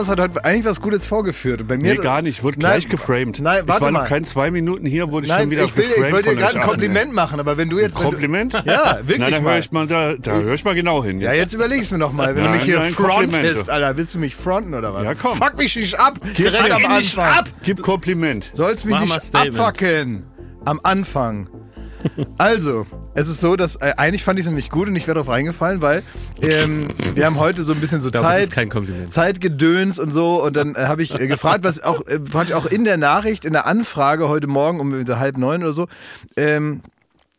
Thomas hat heute eigentlich was Gutes vorgeführt. Bei mir Nee, gar nicht. Wurde Nein, gleich geframed. Nein, ich warte war mal. noch kein zwei Minuten hier, wurde ich Nein, schon wieder ich, will, geframed ich wollte dir gerade ein Kompliment machen, aber wenn du jetzt. wenn Kompliment? Du, ja, wirklich. Na, da mal. höre ich mal, da, da höre ich mal genau hin. Ja, jetzt überleg's mir noch mal. Wenn du Nein, mich hier nein, frontest. Alter, willst du mich fronten oder was? Ja, komm. Fuck mich nicht ab. Direkt fuck am Anfang. ab. Gib Kompliment. Sollst mich Mach nicht Statement. abfacken. Am Anfang. Also, es ist so, dass äh, eigentlich fand ich es nämlich gut und ich wäre darauf reingefallen, weil ähm, wir haben heute so ein bisschen so glaube, das Zeit, ist kein Kompliment. Zeitgedöns und so und dann äh, habe ich äh, gefragt, was auch äh, ich auch in der Nachricht, in der Anfrage heute Morgen um so halb neun oder so, ähm,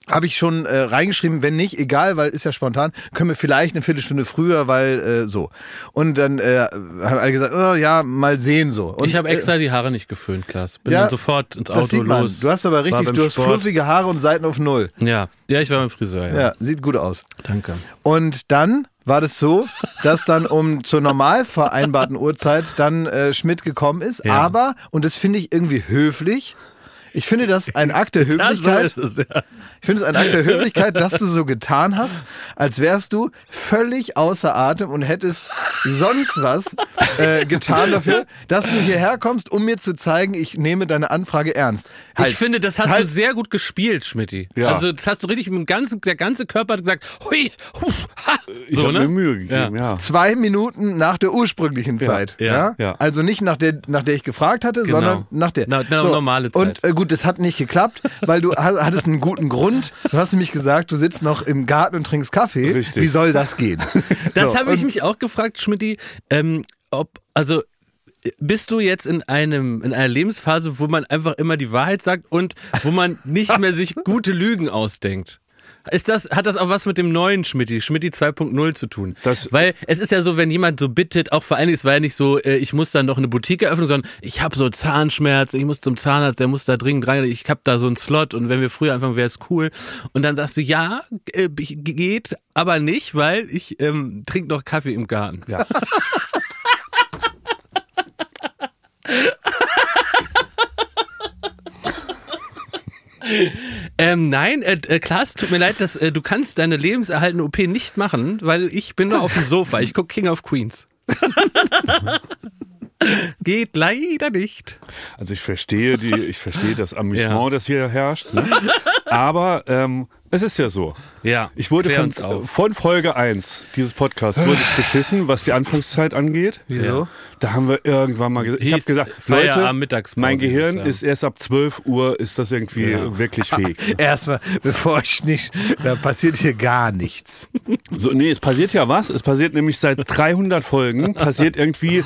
habe ich schon äh, reingeschrieben, wenn nicht, egal, weil ist ja spontan, können wir vielleicht eine Viertelstunde früher, weil äh, so. Und dann äh, haben alle gesagt, oh, ja, mal sehen so. Und, ich habe äh, extra die Haare nicht geföhnt, Klaas. Bin Ja, dann sofort ins Auto los. Du hast aber richtig, du hast Sport. fluffige Haare und Seiten auf Null. Ja, ja, ich war beim Friseur, ja. Ja, sieht gut aus. Danke. Und dann war das so, dass dann um zur normal vereinbarten Uhrzeit dann äh, Schmidt gekommen ist. Ja. Aber, und das finde ich irgendwie höflich, ich finde das ein Akt der Höflichkeit. ist es, ja. Ich finde es ein Akt der Höflichkeit, dass du so getan hast, als wärst du völlig außer Atem und hättest sonst was äh, getan dafür, dass du hierher kommst, um mir zu zeigen, ich nehme deine Anfrage ernst. Halt. Ich finde, das hast halt- du sehr gut gespielt, Schmidti. Ja. Also, das hast du richtig mit dem ganzen, der ganze Körper hat gesagt, hui, huf, ha. Ich So, habe ne? mir Mühe gegeben, ja. zwei Minuten nach der ursprünglichen Zeit. ja, ja. Also nicht nach der, nach der ich gefragt hatte, Genau. sondern nach der. Na- na, normale Zeit. Und äh, gut, das hat nicht geklappt, weil du ha- hattest einen guten Grund. Du hast nämlich gesagt, du sitzt noch im Garten und trinkst Kaffee. Richtig. Wie soll das gehen? Das So, habe ich mich auch gefragt, Schmidti, ähm, ob, also, bist du jetzt in einem, in einer Lebensphase, wo man einfach immer die Wahrheit sagt und wo man nicht mehr sich gute Lügen ausdenkt? Ist das, hat das auch was mit dem neuen Schmidti, Schmidti 2.0 zu tun? Das- Weil es ist ja so, wenn jemand so bittet, auch vor allen Dingen, es war ja nicht so, äh, ich muss dann noch eine Boutique eröffnen, sondern ich habe so Zahnschmerzen, ich muss zum Zahnarzt, der muss da dringend rein, ich habe da so einen Slot und wenn wir früher anfangen, wäre es cool. Und dann sagst du, ja, äh, geht, aber nicht, weil ich ähm, trinke noch Kaffee im Garten. Ja. Ähm, nein, äh, äh, Klaas, tut mir leid, dass, äh, du kannst deine lebenserhaltende OP nicht machen, weil ich bin nur auf dem Sofa. Ich gucke King of Queens. Geht leider nicht. Also ich verstehe die, ich verstehe das Amüsement, Ja. das hier herrscht. Ne? Aber ähm, es ist ja so. Ja, Ich wurde von, von Folge 1 dieses Podcasts wurde ich beschissen, was die Anfangszeit angeht. Wieso? Da haben wir irgendwann mal gesagt, ich habe gesagt, Leute, mein Gehirn ja. ist erst ab 12 Uhr, ist das irgendwie wirklich fähig. Erstmal, bevor ich nicht, da passiert hier gar nichts. So, nee, es passiert ja was. Es passiert nämlich seit 300 Folgen, passiert irgendwie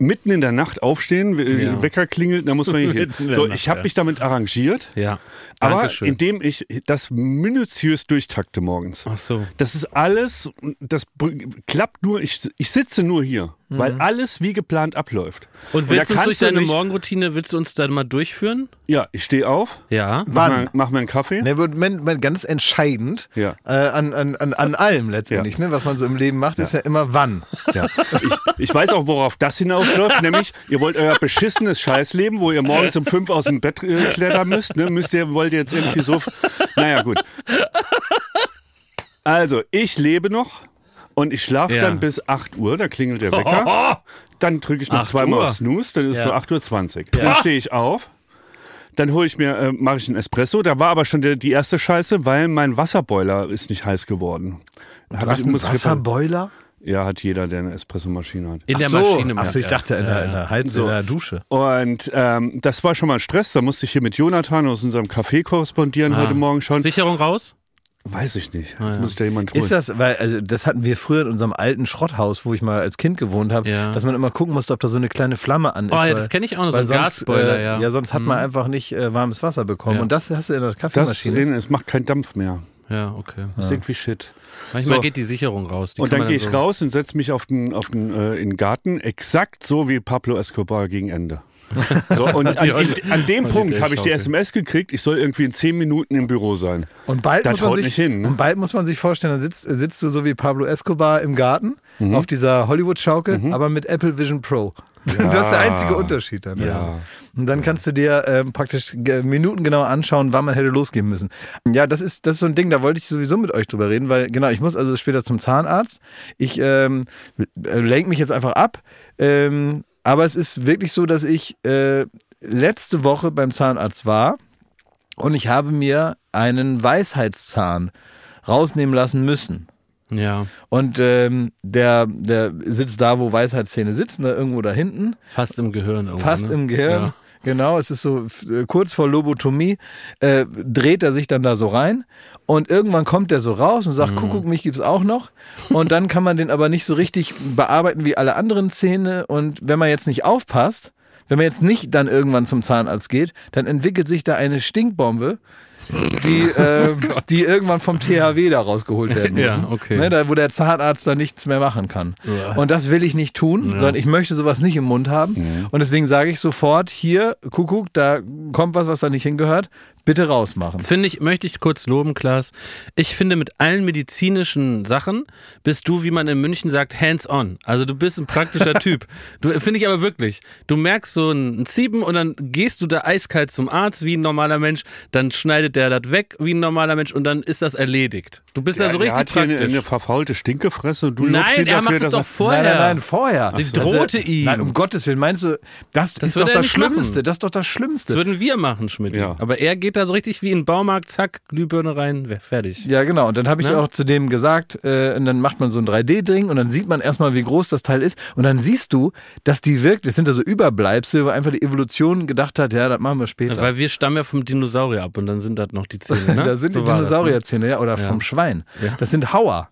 mitten in der Nacht aufstehen, w- Ja. Wecker klingelt, da muss man hier hin. So, ich habe ja. mich damit arrangiert. Ja, Aber Dankeschön. indem ich das minutiös durchtakte morgens. Ach so. Das ist alles, das klappt nur, ich, ich sitze nur hier, weil alles wie geplant abläuft. Mhm. Und willst da du uns durch du deine nicht- Morgenroutine, willst du uns da mal durchführen? Ja, ich stehe auf, Ja. mach, Wann? mir, mach mir einen Kaffee. Ne, Moment, Moment, ganz entscheidend Ja. äh, an, an, an, an allem letztendlich, ne, was man so im Leben macht, ist ja immer wann. Ja. Ich, ich weiß auch, worauf das hinausläuft, nämlich ihr wollt euer beschissenes Scheißleben, wo ihr morgens um fünf aus dem Bett äh, klettern müsst, ne, müsst ihr, wollt ihr jetzt irgendwie so, naja gut. Also, ich lebe noch und ich schlafe Ja. dann bis 8 Uhr, da klingelt der Wecker, dann drücke ich noch 8 zweimal Uhr. auf Snooze, dann ist Ja. so 8.20 Uhr. Dann stehe ich auf. Dann hole ich mir, äh, mache ich einen Espresso. Da war aber schon der, die erste Scheiße, weil mein Wasserboiler ist nicht heiß geworden. Du hast einen Wasserboiler? Ja, hat jeder, der eine Espressomaschine hat. In der Ach so, Maschine. Ach so, ich ja. dachte in, der, in der Heiz, So. in der Dusche. Und ähm, das war schon mal Stress. Da musste ich hier mit Jonathan aus unserem Café korrespondieren Ah. heute Morgen schon. Sicherung raus? Weiß ich nicht. Jetzt muss ich da jemand holen. Ist das, weil, also das hatten wir früher in unserem alten Schrotthaus, wo ich mal als Kind gewohnt habe, Ja. dass man immer gucken musste, ob da so eine kleine Flamme an ist. Oh ja, weil- das kenne ich auch noch, so ein sonst, Gasboiler, äh, ja. Ja, sonst hat man einfach nicht äh, warmes Wasser bekommen. Ja. Und das hast du in der das, Kaffeemaschine. es macht keinen Dampf mehr. Ja, okay. Das ist irgendwie shit. Manchmal So. geht die Sicherung raus. Die und dann man gehe ich so- raus und setze mich auf den, auf den, äh, in den Garten, exakt so wie Pablo Escobar gegen Ende. So, und an, in, an dem Punkt habe ich die. SMS gekriegt, ich soll irgendwie in zehn Minuten im Büro sein. Und bald, Das muss man sich, nicht hin, ne? und bald muss man sich vorstellen, dann sitzt, sitzt du so wie Pablo Escobar im Garten auf dieser Hollywood-Schaukel, aber mit Apple Vision Pro. Das ist der einzige Unterschied dann. Ja. Und dann kannst du dir ähm, praktisch ge- minutengenau anschauen, wann man hätte losgehen müssen. Ja, das ist, das ist so ein Ding, da wollte ich sowieso mit euch drüber reden, weil genau, ich muss also später zum Zahnarzt. Ich ähm, lenke mich jetzt einfach ab. Ähm, aber es ist wirklich so, dass ich äh, letzte Woche beim Zahnarzt war und ich habe mir einen Weisheitszahn rausnehmen lassen müssen. Ja, Und ähm, der, der sitzt da, wo Weisheitszähne sitzen, da irgendwo da hinten. fast im Gehirn. Irgendwo, Fast ne? im Gehirn. Ja. Genau, es ist so äh, kurz vor Lobotomie, äh, dreht er sich dann da so rein und irgendwann kommt er so raus und Mhm. sagt, Kuckuck, mich gibt's auch noch. Und dann kann man den aber nicht so richtig bearbeiten wie alle anderen Zähne. Und wenn man jetzt nicht aufpasst, wenn man jetzt nicht dann irgendwann zum Zahnarzt geht, dann entwickelt sich da eine Stinkbombe, die, äh, die irgendwann vom THW da rausgeholt werden muss. Ja, okay. Ne, da, wo der Zahnarzt dann nichts mehr machen kann. Ja. Und das will ich nicht tun, sondern ich möchte sowas nicht im Mund haben. Und deswegen sage ich sofort, hier, Kuckuck, da kommt was, was da nicht hingehört, bitte rausmachen. Das finde ich, möchte ich kurz loben, Klaas. Ich finde, mit allen medizinischen Sachen bist du, wie man in München sagt, hands-on. Also du bist ein praktischer Typ. Du finde ich aber wirklich. Du merkst so ein Zieben und dann gehst du da eiskalt zum Arzt wie ein normaler Mensch, dann schneidet der das weg wie ein normaler Mensch und dann ist das erledigt. Du bist da so richtig hat hier eine, praktisch. eine verfaulte Stinkefresse und du ihn Nein, er dafür, macht es doch vorher. Nein, nein, nein, vorher. Die drohte ihm. Nein, um Gottes Willen, meinst du, das, ist würde doch das nicht machen. Schlimmste, das ist doch das Das Schlimmste. würden wir machen, Schmidt. Ja. Aber er geht da so richtig wie in den Baumarkt, zack, Glühbirne rein, fertig. Ja, genau. Und dann habe ich Ne? auch zu dem gesagt, äh, und dann macht man so ein 3D-Ding und dann sieht man erstmal, wie groß das Teil ist. Und dann siehst du, dass die wirklich, das sind da so Überbleibsel, wo einfach die Evolution gedacht hat, ja, das machen wir später. Weil wir stammen ja vom Dinosaurier ab und dann sind das noch die Zähne. Ne? da sind So die ne? Dinosaurierzähne, ja, oder vom Schwein. Das sind Hauer,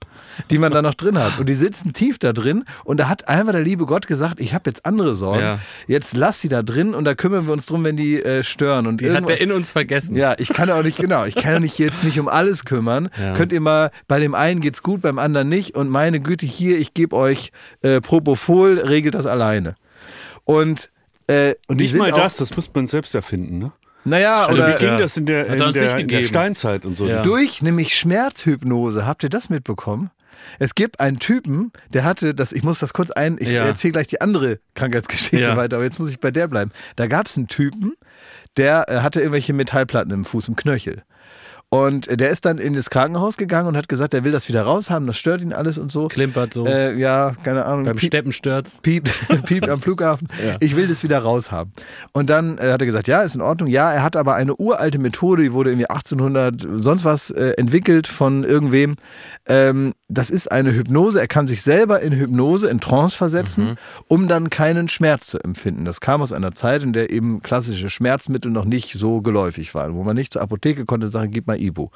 die man da noch drin hat. Und die sitzen tief da drin. Und da hat einfach der liebe Gott gesagt, ich habe jetzt andere Sorgen. Ja. Jetzt lass sie da drin und da kümmern wir uns drum, wenn die äh, stören. Und Die hat er in uns vergessen. Ja, ich kann auch nicht, genau, ich kann ja nicht jetzt mich um alles kümmern. Ja. Könnt ihr mal, bei dem einen geht's gut, beim anderen nicht. Und meine Güte, hier, ich gebe euch äh, Propofol, regelt das alleine. Und, äh, und die Nicht mal auch, das, das muss man selbst erfinden. Ne? Naja, Also oder wie ging ja. das in der, er in der, in der. Steinzeit und so? Ja. durch nämlich Schmerzhypnose. Habt ihr das mitbekommen? Es gibt einen Typen, der hatte, das, ich muss das kurz ein, ich Ja. erzähle gleich die andere Krankheitsgeschichte Ja. weiter, aber jetzt muss ich bei der bleiben. Da gab es einen Typen, der äh, hatte irgendwelche Metallplatten im Fuß, im Knöchel. Und der ist dann in das Krankenhaus gegangen und hat gesagt, er will das wieder raushaben, das stört ihn alles und so. Klimpert so. Äh, ja, keine Ahnung. beim piep- Steppensturz. piept, piept am Flughafen. Ja. Ich will das wieder raushaben. Und dann äh, hat er gesagt, ja, ist in Ordnung. Ja, er hat aber eine uralte Methode, die wurde irgendwie 1800 sonst was äh, entwickelt von irgendwem. Ähm, das ist eine Hypnose. Er kann sich selber in Hypnose, in Trance versetzen, um dann keinen Schmerz zu empfinden. Das kam aus einer Zeit, in der eben klassische Schmerzmittel noch nicht so geläufig waren, wo man nicht zur Apotheke konnte sagen, gib mal Ibu.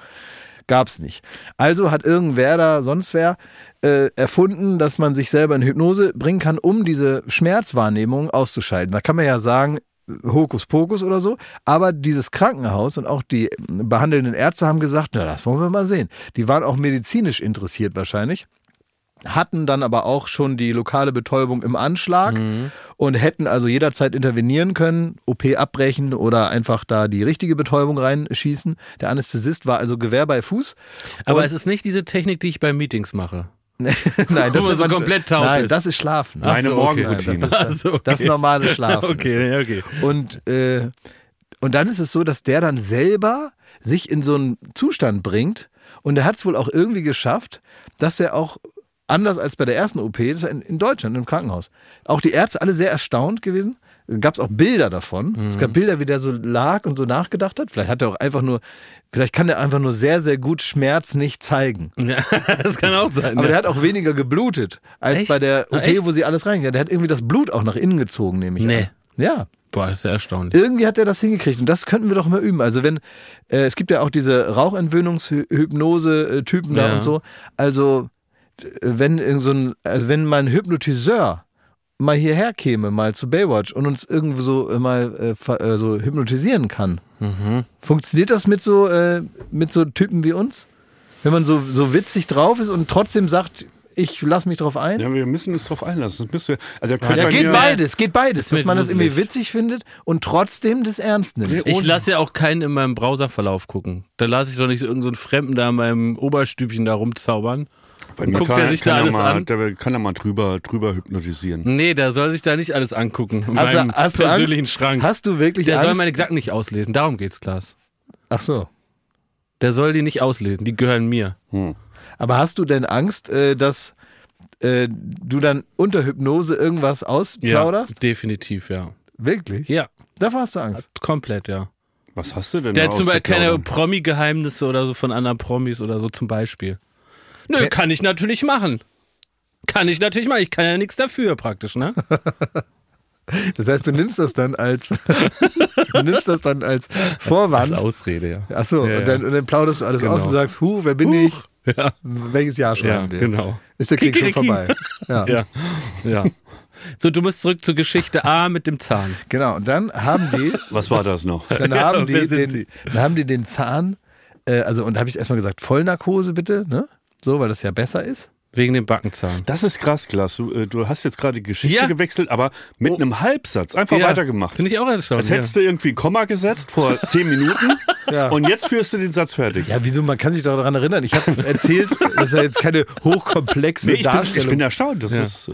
Gab's nicht. Also hat irgendwer da, sonst wer, äh, erfunden, dass man sich selber in Hypnose bringen kann, um diese Schmerzwahrnehmung auszuschalten. Da kann man ja sagen, Hokuspokus oder so, aber dieses Krankenhaus und auch die behandelnden Ärzte haben gesagt, na, das wollen wir mal sehen. Die waren auch medizinisch interessiert wahrscheinlich hatten dann aber auch schon die lokale Betäubung im Anschlag und hätten also jederzeit intervenieren können, OP abbrechen oder einfach da die richtige Betäubung reinschießen. Der Anästhesist war also Gewehr bei Fuß. Aber es ist nicht diese Technik, die ich bei Meetings mache. Nein, Wo man so ist- komplett taub Nein, ist. das ist Schlafen. Meine so, okay. Morgenroutine. Das, so, okay. das normale Schlafen. Okay, okay. Und, äh, und dann ist es so, dass der dann selber sich in so einen Zustand bringt und er hat es wohl auch irgendwie geschafft, dass er auch anders als bei der ersten OP, das ist in, in Deutschland im Krankenhaus, auch die Ärzte alle sehr erstaunt gewesen. Gab es auch Bilder davon. Es gab Bilder, wie der so lag und so nachgedacht hat. Vielleicht hat er auch einfach nur, vielleicht kann er einfach nur sehr, sehr gut Schmerz nicht zeigen. Ja, das kann auch sein. Aber ja. der hat auch weniger geblutet als Echt? bei der Ah, OP, echt? wo sie alles reingehen. Der hat irgendwie das Blut auch nach innen gezogen, nehme ich Nee. an. Ja, Boah, ist ja erstaunlich. irgendwie hat er das hingekriegt und das könnten wir doch mal üben. Also wenn, äh, es gibt ja auch diese Rauchentwöhnungshypnose-Typen da Ja. und so. Also äh, wenn irgend so ein, also wenn mein Hypnotiseur mal hierher käme, mal zu Baywatch und uns irgendwo so mal äh, äh, so hypnotisieren kann, Mhm. funktioniert das mit so äh, mit so Typen wie uns? Wenn man so so witzig drauf ist und trotzdem sagt, ich lass mich drauf ein? Ja, wir müssen uns drauf einlassen. Das müsste, also Ja, Ja, geht beides, geht beides, dass man das irgendwie witzig findet und trotzdem das ernst nimmt. Ich lasse ja auch keinen in meinem Browserverlauf gucken. Da lasse ich doch nicht so irgendeinen so einen Fremden da in meinem Oberstübchen da rumzaubern. Bei mir Guckt kann, er sich kann da er alles mal, an? Der kann er mal drüber, drüber hypnotisieren. Nee, der soll sich da nicht alles angucken. In Hast du- meinem hast du persönlichen Angst? Schrank. Hast du wirklich der soll Angst? meine Gedanken nicht auslesen. Darum geht's, Klaas. Ach so. Der soll die nicht auslesen. Die gehören mir. Aber hast du denn Angst, äh, dass äh, du dann unter Hypnose irgendwas ausplauderst? definitiv, ja. Wirklich? Ja, Davor hast du Angst. komplett, ja. Was hast du denn Der hat zum Beispiel keine? Promi-Geheimnisse oder so von anderen Promis oder so zum Beispiel. Nö, kann ich natürlich machen. Kann ich natürlich machen. Ich kann ja nichts dafür praktisch, ne? Das heißt, du nimmst das dann als du nimmst das dann als Vorwand. Ausrede, ja. Ach so, Ja, und, dann, und dann plauderst du alles Genau. aus und sagst, hu, wer bin ich? Ja, Welches Jahr ja schreiben wir? genau. Ist der Krieg schon vorbei? Ja. Ja, ja. So, du musst zurück zur Geschichte A mit dem Zahn. Genau, und dann haben die, Was war das noch? dann Ja, haben die, den, dann haben die den Zahn, äh, also und da habe ich erstmal gesagt, Vollnarkose bitte, ne? So, weil das ja besser ist. Wegen dem Backenzahn. Das ist krass, Klaas. Du, äh, du hast jetzt gerade die Geschichte Ja. gewechselt, aber mit Oh. einem Halbsatz einfach Ja, weitergemacht. Finde ich auch erstaunlich. Als hättest du irgendwie ein Komma gesetzt vor zehn Minuten Ja. und jetzt führst du den Satz fertig. Ja, wieso? Man kann sich doch daran erinnern. Ich habe erzählt, das ist ja jetzt keine hochkomplexe Nee, ich, bin, Darstellung. ich bin erstaunt. Das Ja. ist. Äh,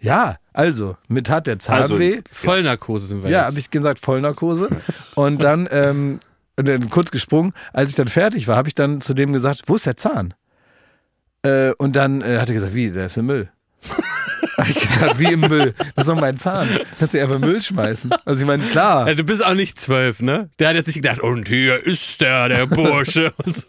ja, also, mit hat der Zahn Also, weh. Vollnarkose sind wir Ja, habe ich gesagt, Vollnarkose. Und dann, ähm, und dann kurz gesprungen, als ich dann fertig war, habe ich dann zu dem gesagt, wo ist der Zahn? Äh, und dann äh, hat er gesagt, wie, der ist im Müll. Hab ich gesagt, wie im Müll? Das ist doch mein Zahn. Kannst du einfach Müll schmeißen? Also ich meine, klar. Ja, du bist auch nicht zwölf, ne? Der hat jetzt nicht gedacht, und hier ist der, der Bursche. Und so.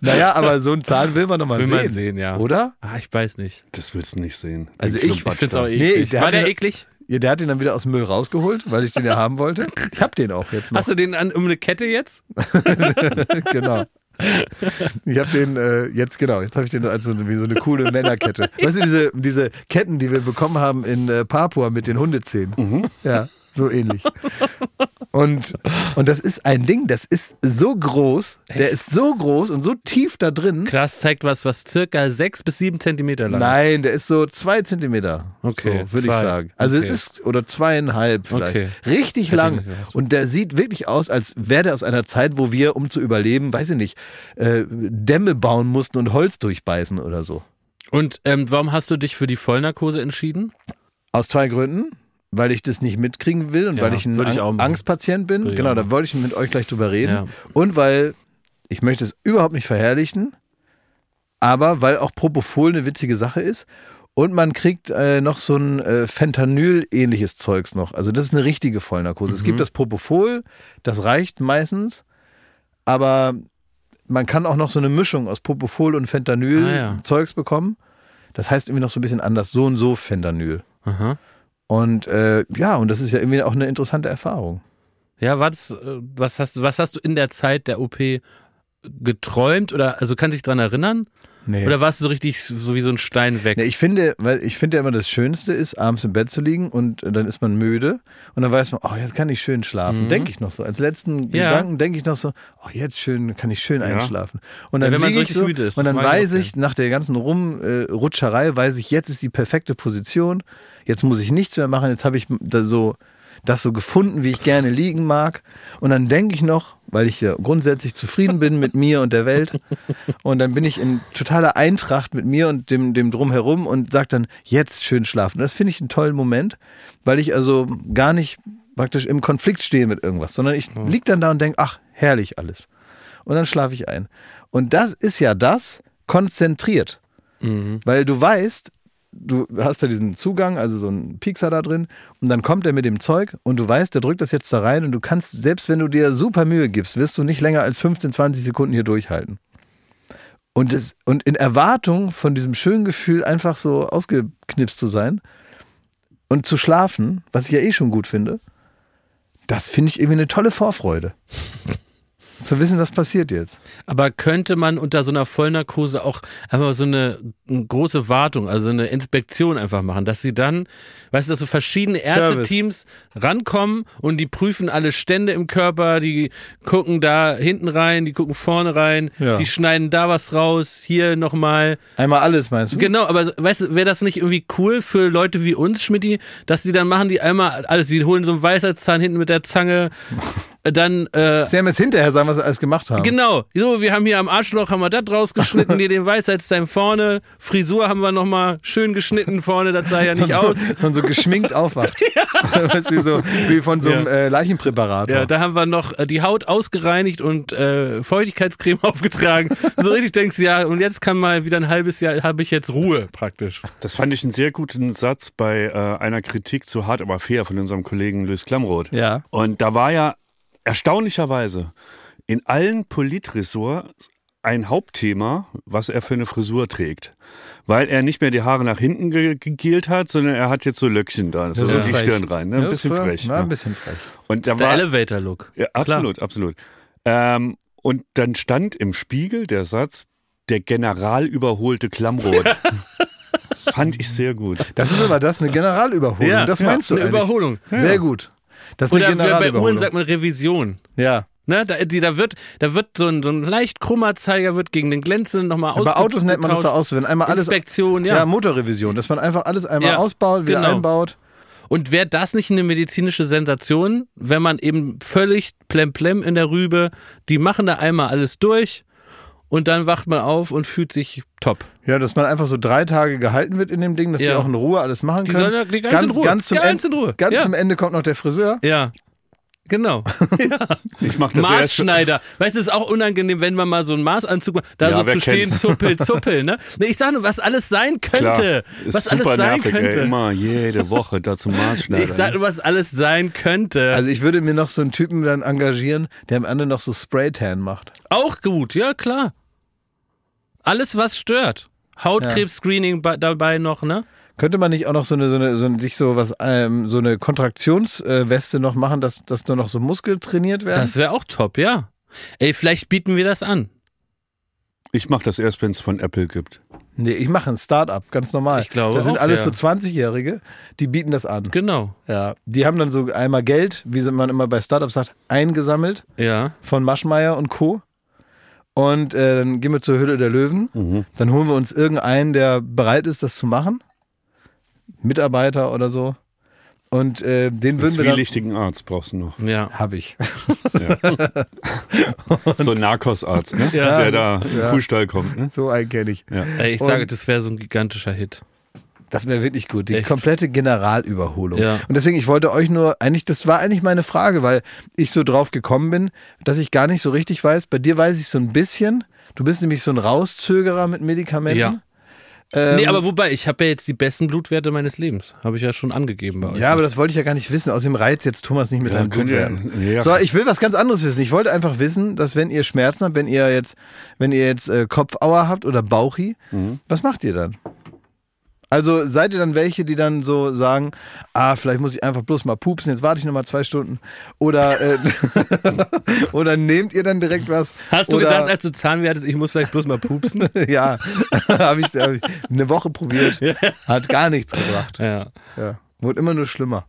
Naja, aber so einen Zahn will man doch mal Will sehen. man sehen, ja. Oder? Ah, ich weiß nicht. das willst du nicht sehen. Also Den ich- Ich find's auch Nee, eklig. der War der eklig? Ja, der hat ihn dann wieder aus dem Müll rausgeholt, weil ich den ja haben wollte. Ich hab den auch jetzt noch. Hast du den an, um eine Kette jetzt? genau. Ich habe den äh, jetzt genau, jetzt habe ich den als so, eine- wie so eine coole Männerkette. Weißt du diese diese Ketten, die wir bekommen haben in äh, Papua mit den Hundezähnen? Ja, so ähnlich. Und und das ist ein Ding, das ist so groß, der ist so groß und so tief da drin. Krass, zeigt was, was circa sechs bis sieben Zentimeter lang ist. Nein, der ist so zwei Zentimeter. Okay, so, würde ich sagen. Also Okay. es ist oder zweieinhalb vielleicht. Okay. Richtig Hätte lang. Und der sieht wirklich aus, als wäre der aus einer Zeit, wo wir, um zu überleben, weiß ich nicht, äh, Dämme bauen mussten und Holz durchbeißen oder so. Und ähm, warum hast du dich für die Vollnarkose entschieden? Aus zwei Gründen. Weil ich das nicht mitkriegen will und Ja, weil ich ein ich. Angstpatient bin. Genau, da wollte ich mit euch gleich drüber reden. Ja. Und weil ich möchte es überhaupt nicht verherrlichen, aber weil auch Propofol eine witzige Sache ist. Und man kriegt äh, noch so ein äh, Fentanyl-ähnliches Zeugs noch. Also das ist eine richtige Vollnarkose. Es Mhm. gibt das Propofol, das reicht meistens, aber man kann auch noch so eine Mischung aus Propofol und Ah, ja. Fentanyl-Zeugs bekommen. Das heißt irgendwie noch so ein bisschen anders, so und so Fentanyl. Aha. Und äh, ja, und das ist ja irgendwie auch eine interessante Erfahrung. Ja, war das, äh, was hast, was hast du in der Zeit der OP geträumt oder also kannst du dich dran erinnern? Nee. Oder warst du so richtig so wie so ein Stein weg? Nee, ich finde, weil ich finde ja immer das Schönste ist, abends im Bett zu liegen und dann ist man müde und dann weiß man, oh, jetzt kann ich schön schlafen. Denke ich noch so. Als letzten Mhm. Ja. Gedanken denke ich noch so, oh, jetzt schön, kann ich schön einschlafen. Und dann Ja, wenn man ich so so müde ist, und dann ich weiß auch ich, nach der ganzen Rumrutscherei, weiß ich, jetzt ist die perfekte Position. Jetzt muss ich nichts mehr machen. Jetzt habe ich da so das so gefunden, wie ich gerne liegen mag. Und dann denke ich noch, weil ich ja grundsätzlich zufrieden bin mit mir und der Welt. Und dann bin ich in totaler Eintracht mit mir und dem, dem drumherum und sage dann, jetzt schön schlafen. Das finde ich einen tollen Moment, weil ich also gar nicht praktisch im Konflikt stehe mit irgendwas, sondern ich lieg dann da und denke, ach, herrlich alles. Und dann schlafe ich ein. Und das ist ja das konzentriert. Weil du weißt, du hast da diesen Zugang, also so einen Piekser da drin, und dann kommt er mit dem Zeug und du weißt, der drückt das jetzt da rein und du kannst, selbst wenn du dir super Mühe gibst, wirst du nicht länger als 15, 20 Sekunden hier durchhalten. Und, es, und in Erwartung von diesem schönen Gefühl, einfach so ausgeknipst zu sein und zu schlafen, was ich ja eh schon gut finde, das finde ich irgendwie eine tolle Vorfreude. zu wissen, das passiert jetzt. Aber könnte man unter so einer Vollnarkose auch einfach so eine, eine große Wartung, also eine Inspektion einfach machen, dass sie dann, weißt du, dass so verschiedene. Ärzteteams rankommen und die prüfen alle Stände im Körper, die gucken da hinten rein, die gucken vorne rein, Ja. die schneiden da was raus, hier nochmal. Einmal alles, meinst du? Genau, aber weißt du, wäre das nicht irgendwie cool für Leute wie uns, Schmidti, dass die dann machen die einmal alles, die holen so einen Weisheitszahn hinten mit der Zange, dann äh, Sie haben jetzt hinterher sagen, was sie alles gemacht haben. Genau, so, wir haben hier am Arschloch, haben wir das rausgeschnitten, hier den Weisheitszahn vorne, Frisur haben wir nochmal schön geschnitten vorne, das sah ja nicht so, aus. Dass man so geschminkt aufwacht. Weißt du, wie, so, wie von so einem Ja. äh, Leichenpräparat. Ja, da haben wir noch äh, die Haut ausgereinigt und äh, Feuchtigkeitscreme aufgetragen. So richtig denkst du, ja, und jetzt kann mal wieder ein halbes Jahr, habe ich jetzt Ruhe praktisch. Das fand ich einen sehr guten Satz bei äh, einer Kritik zu Hart aber fair von unserem Kollegen Luis Klamroth. Ja. Und da war ja erstaunlicherweise in allen Politressorts ein Hauptthema, was er für eine Frisur trägt. Weil er nicht mehr die Haare nach hinten ge gegelt hat, sondern er hat jetzt so Löckchen da, so in so die frech. Stirn rein. Ne? Ein Ja, bisschen das frech. Ja. ein bisschen frech. Und da Das ist der Elevator-Look. ja, absolut, absolut. Ähm, und dann stand im Spiegel der Satz, der General überholte Klamroth. Fand ich sehr gut. Das ist aber das, eine Generalüberholung. Ja, das ja, meinst du eine eigentlich. Überholung. Sehr gut. Das ist Oder bei Uhren sagt man Revision. ja. Ne, da, die, da wird, da wird so ein, so ein leicht krummer Zeiger wird gegen den glänzenden nochmal Bei Autos nennt man das auch so, wenn einmal alles. Inspektion, ja. Ja, Motorrevision, dass man einfach alles einmal Ja, ausbaut, wieder genau. einbaut. Und wäre das nicht eine medizinische Sensation, wenn man eben völlig plemplem in der Rübe, die machen da einmal alles durch und dann wacht man auf und fühlt sich top. Ja, dass man einfach so drei Tage gehalten wird in dem Ding, dass Ja. wir auch in Ruhe alles machen Die können. sollen ja die ganz in Ruhe. Ganz zum, Ganz in Ruhe. Ganz Ja. zum Ende kommt noch der Friseur. Ja. Genau. Ich mach das erst Maßschneider. Weißt du, es ist auch unangenehm, wenn man mal so einen Maßanzug macht, da Ja, so zu stehen, kennt's? zuppel, zuppel, ne? Nee, ich sag nur, was alles sein Klar, könnte. ist was alles super sein nervig, könnte. Ey, immer jede Woche da zum Maßschneider. ich sag nur, was alles sein könnte. Also ich würde mir noch so einen Typen dann engagieren, der am Ende noch so Spraytan macht. Auch gut, ja klar. Alles, was stört. Hautkrebs-Screening dabei noch, ne? Könnte man nicht auch noch so eine, so eine, so eine sich so was, ähm, so eine Kontraktionsweste noch machen, dass, dass nur noch so Muskel trainiert werden? Das wäre auch top, ja. Ey, vielleicht bieten wir das an. ich mach das erst, wenn es von Apple gibt. nee, ich mache ein Start-up, ganz normal. Ich glaube Das sind auch, alles ja. so 20-Jährige, die bieten das an. Genau. Ja, die haben dann so einmal Geld, wie man immer bei Startups sagt, eingesammelt Ja. von Maschmeyer und Co. Und äh, dann gehen wir zur Hülle der Löwen. Mhm. Dann holen wir uns irgendeinen, der bereit ist, das zu machen. Mitarbeiter oder so. Und äh, den Einen würden wir dann. zwielichtigen Arzt brauchst du noch. Ja. Hab ich. So ein Narcos-Arzt, ne? Ja. der da im Kuhstall kommt. Ne? So einen kenne ich. Ja. Ey, ich Und- sage, das wäre so ein gigantischer Hit. Das wäre wirklich gut. Die Echt? komplette Generalüberholung. Ja. Und deswegen, ich wollte euch nur, eigentlich, das war eigentlich meine Frage, weil ich so drauf gekommen bin, dass ich gar nicht so richtig weiß. Bei dir weiß ich so ein bisschen. Du bist nämlich so ein Rauszögerer mit Medikamenten. Ja. Ähm, nee, aber wobei, ich habe ja jetzt die besten Blutwerte meines Lebens. Habe ich ja schon angegeben bei euch. Ja, aber das wollte ich ja gar nicht wissen. Außerdem reizt jetzt Thomas nicht mit Ja, ihr- Blutwerten. ja. So, ich will was ganz anderes wissen. Ich wollte einfach wissen, dass wenn ihr Schmerzen habt, wenn ihr jetzt, wenn ihr jetzt äh, Kopfauer habt oder Bauchi, Mhm. was macht ihr dann? Also seid ihr dann welche, die dann so sagen, ah, vielleicht muss ich einfach bloß mal pupsen, jetzt warte ich noch mal zwei Stunden. Oder, äh, oder nehmt ihr dann direkt was? Hast du oder, gedacht, als du Zahnweh hattest, ich muss vielleicht bloß mal pupsen? Ja, habe ich, hab ich eine Woche probiert. Hat gar nichts gebracht. ja. Ja. Wurde immer nur schlimmer.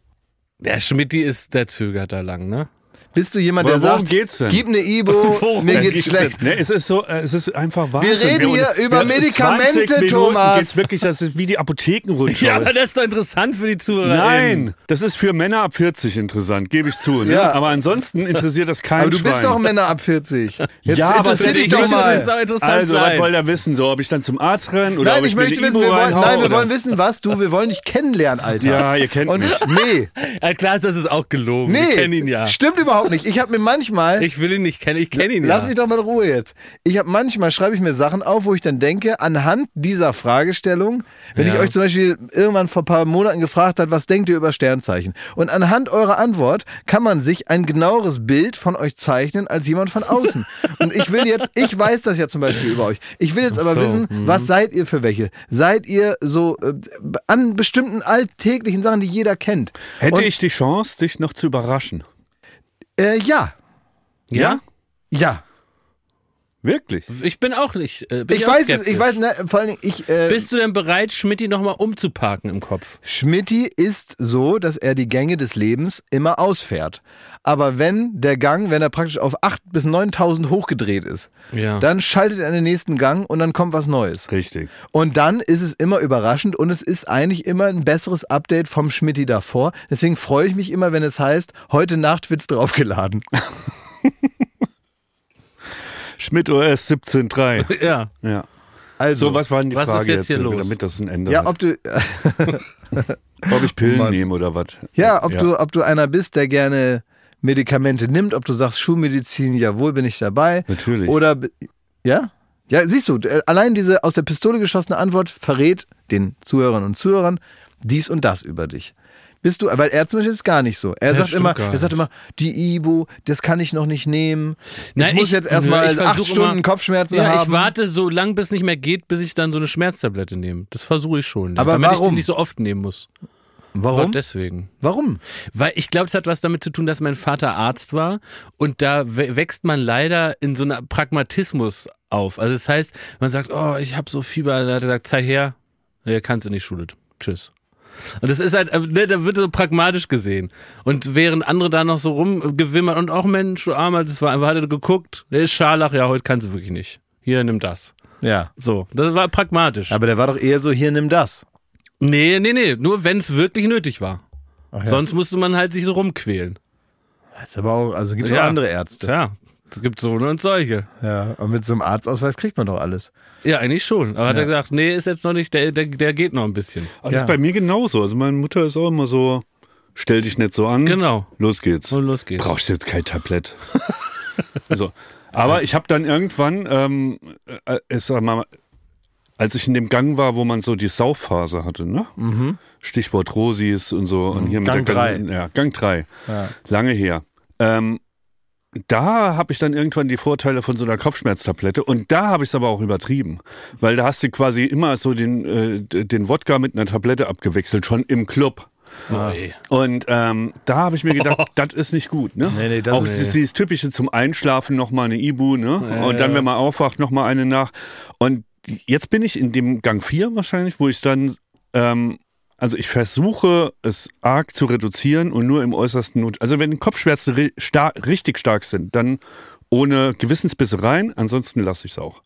Der Schmidti ist, der zögert da lang, ne? Bist du jemand, der Worum sagt, geht's denn? gib eine Ibo, Worum mir geht's geht's schlecht. Ne, es ist so, äh, es ist einfach Wahnsinn. reden hier über Medikamente, 20 Minuten Thomas. Geht's wirklich, das ist wie die Apothekenrundschau. Ja, aber das ist doch interessant für die Zuhörer. Nein, das ist für Männer ab 40 interessant, gebe ich zu. Ne? Ja. Aber ansonsten interessiert das kein Aber du Schwein. bist doch ein Männer ab 40. Jetzt Ja, aber das dich ist doch mal. Das doch interessant Also, was wollt ihr wissen? So, ob ich dann zum Arzt renne oder Nein, ob ich ich, mir möchte eine wissen, Ibo wir wollen, reinhau, nein, wir oder? wollen wissen, was du, wir wollen dich kennenlernen, Alter. Ja, ihr kennt Und mich. nee, Ja, klar, ist das ist auch gelogen. nee, Ich kenne ihn ja. stimmt überhaupt nicht. Ich habe mir manchmal, Ich will ihn nicht kennen, ich kenne ihn lass ja. mich doch mal in Ruhe jetzt. Ich habe manchmal schreibe ich mir Sachen auf, wo ich dann denke, anhand dieser Fragestellung, wenn Ja. ich euch zum Beispiel irgendwann vor ein paar Monaten gefragt hat, was denkt ihr über Sternzeichen? Und anhand eurer Antwort kann man sich ein genaueres Bild von euch zeichnen als jemand von außen. Und ich will jetzt, ich weiß das ja zum Beispiel über euch. Ich will jetzt aber so, wissen, mhm. was seid ihr für welche? Seid ihr so äh, an bestimmten alltäglichen Sachen, die jeder kennt? Hätte Und, ich die Chance, dich noch zu überraschen? Äh, ja, ja? ja. Wirklich? Ich bin auch nicht. Äh, bin Ich auch weiß es, ich weiß, ne, vor allen Dingen, ich, äh, Bist du denn bereit, Schmidti nochmal umzuparken im Kopf? Schmidti ist so, dass er die Gänge des Lebens immer ausfährt. Aber wenn der Gang, wenn er praktisch auf 8.000 bis 9.000 hochgedreht ist, Ja. dann schaltet er in den nächsten Gang und dann kommt was Neues. Richtig. Und dann ist es immer überraschend und es ist eigentlich immer ein besseres Update vom Schmidti davor. Deswegen freue ich mich immer, wenn es heißt, heute Nacht wird's draufgeladen. Schmidt OS 17.3. Ja. Ja. Also, So, was war denn die Was ist Frage jetzt hier los? damit das ein Ende ja, hat? ob du, ob ich Pillen Mann. nehme oder was? ja, ob du, ob du einer bist, der gerne Medikamente nimmt, ob du sagst Schulmedizin, jawohl, bin ich dabei. Natürlich. Oder, ja? Ja, siehst du, allein diese aus der Pistole geschossene Antwort verrät den Zuhörern und Zuhörern dies und das über dich. Bist du, weil er zum Beispiel ist gar nicht so. Er Ja, sagt immer, er sagt immer, die Ibu, das kann ich noch nicht nehmen. Nein, ich muss ich- jetzt erstmal ich acht Stunden immer- Kopfschmerzen Ja, haben. ich warte so lang, bis es nicht mehr geht, bis ich dann so eine Schmerztablette nehme. Das versuche ich schon. Ja. Aber damit ich warum? die nicht so oft nehmen muss. Warum? Aber deswegen. Warum? Weil ich glaube, es hat was damit zu tun, dass mein Vater Arzt war und da wä- wächst man leider in so einer Pragmatismus auf. Also das heißt, man sagt, oh, ich habe so Fieber, da hat er gesagt, zeig her, ja, kannst du nicht Schule. Tschüss. Und das ist halt, äh, ne, da wird so pragmatisch gesehen. Und während andere da noch so rumgewimmert und auch Mensch, du Armer, das war einfach, hat er geguckt, der ist Scharlach, ja, heute kannst du wirklich nicht. Hier, nimm das. Ja. So, das war pragmatisch. Aber der war doch eher so, hier, nimm das. Nee, nee, nee, nur wenn es wirklich nötig war. Ach ja. Sonst musste man halt sich so rumquälen. Das ist aber auch, also gibt es Ja. auch andere Ärzte. Tja, es gibt so und solche. Ja, und mit so einem Arztausweis kriegt man doch alles. Ja, eigentlich schon. Aber hat er gesagt, nee, ist jetzt noch nicht, der, der, der geht noch ein bisschen. Aber das Ja. ist bei mir genauso. Also meine Mutter ist auch immer so, stell dich nicht so an. Genau. Los geht's. Und los geht's. Brauchst jetzt kein Tablett. so. Aber ich habe dann irgendwann, ähm, äh, ich sag mal, als ich in dem Gang war, wo man so die Saufphase hatte, ne? Stichwort Rosis und so. Und hier Mhm. Gang mit der ganzen, drei. Ja, Gang 3. Ja. Lange her. Ähm, da habe ich dann irgendwann die Vorteile von so einer Kopfschmerztablette und da habe ich es aber auch übertrieben, weil da hast du quasi immer so den, äh, den Wodka mit einer Tablette abgewechselt, schon im Club. Ui. Und ähm, da habe ich mir gedacht, das ist nicht gut. Ne? Nee, nee, das auch ist- es ist dieses typische zum Einschlafen nochmal eine Ibu, ne? und dann, wenn man aufwacht, nochmal eine nach. Und jetzt bin ich in dem Gang 4 wahrscheinlich, wo ich dann, ähm, also ich versuche es arg zu reduzieren und nur im äußersten Not. Also wenn Kopfschmerzen ri star richtig stark sind, dann ohne Gewissensbissereien, ansonsten lasse ich es auch.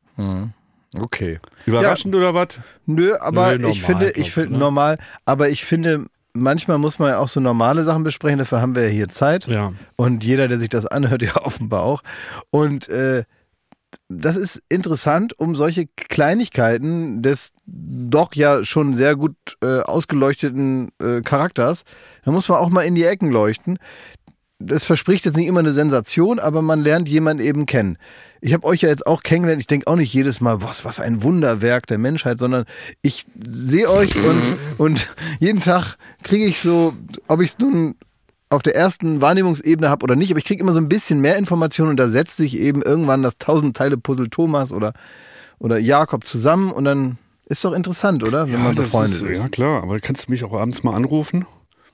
Okay. Überraschend oder was? Nö, aber Nö, ich normal, finde, ich ich, finde ne? normal, aber ich finde, manchmal muss man ja auch so normale Sachen besprechen, dafür haben wir ja hier Zeit. Ja. Und jeder, der sich das anhört, ja offenbar auch. Und äh, das ist interessant, um solche Kleinigkeiten des doch ja schon sehr gut äh, ausgeleuchteten äh, Charakters, da muss man auch mal in die Ecken leuchten. Das verspricht jetzt nicht immer eine Sensation, aber man lernt jemanden eben kennen. Ich habe euch ja jetzt auch kennengelernt. Ich denke auch nicht jedes Mal, was, was ein Wunderwerk der Menschheit, sondern ich sehe euch und, und jeden Tag kriege ich so, ob ich es nun auf der ersten Wahrnehmungsebene habe oder nicht, aber ich kriege immer so ein bisschen mehr Informationen und da setzt sich eben irgendwann das tausend Teile Puzzle Thomas oder, oder Jakob zusammen und dann ist doch interessant, oder? Wenn man das befreundet ist, ist. Ja, klar, aber kannst du mich auch abends mal anrufen?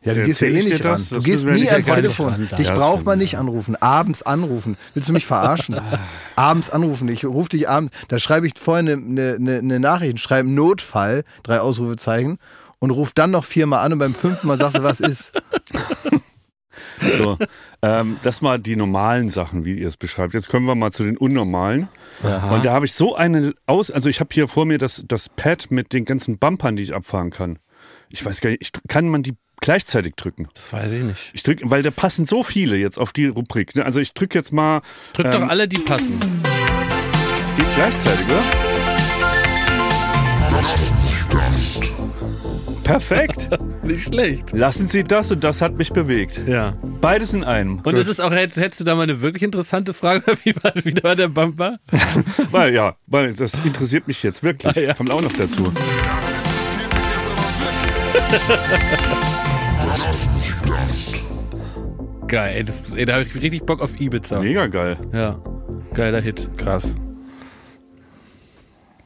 Ja, du Ja, gehst ja eh nicht ran. das? Du Das gehst nie ans. Telefon. Ja, Dich das braucht man nicht ja. anrufen. Abends anrufen. Willst du mich verarschen? abends anrufen. Ich rufe dich abends. Da schreibe ich vorher eine, eine, eine, eine Nachricht, schreibe Notfall, drei Ausrufezeichen und ruf dann noch viermal an und beim fünften Mal sagst du, was ist. So, ähm, das mal die normalen Sachen, wie ihr es beschreibt. Jetzt kommen wir mal zu den unnormalen. Und da habe ich so eine aus, also ich habe hier vor mir das, das Pad mit den ganzen Bumpern, die ich abfahren kann. Ich weiß gar nicht, ich, kann man die gleichzeitig drücken? Das weiß ich nicht. Ich drücke, weil da passen so viele jetzt auf die Rubrik. ne? Also ich drücke jetzt mal. Drück ähm, doch alle, die passen. Es geht gleichzeitig, oder? Perfekt. Nicht schlecht. Lassen Sie das und das hat mich bewegt. Ja. Beides in einem. Und es ist auch, hätt- hättest du da mal eine wirklich interessante Frage, wie war, wie war der Bumper? Weil, ja, weil das interessiert mich jetzt wirklich. Ah, ja. Kommt auch noch dazu. Geil, ey, das, ey, da habe ich richtig Bock auf Ibiza. Mega geil. Ja, geiler Hit. Krass.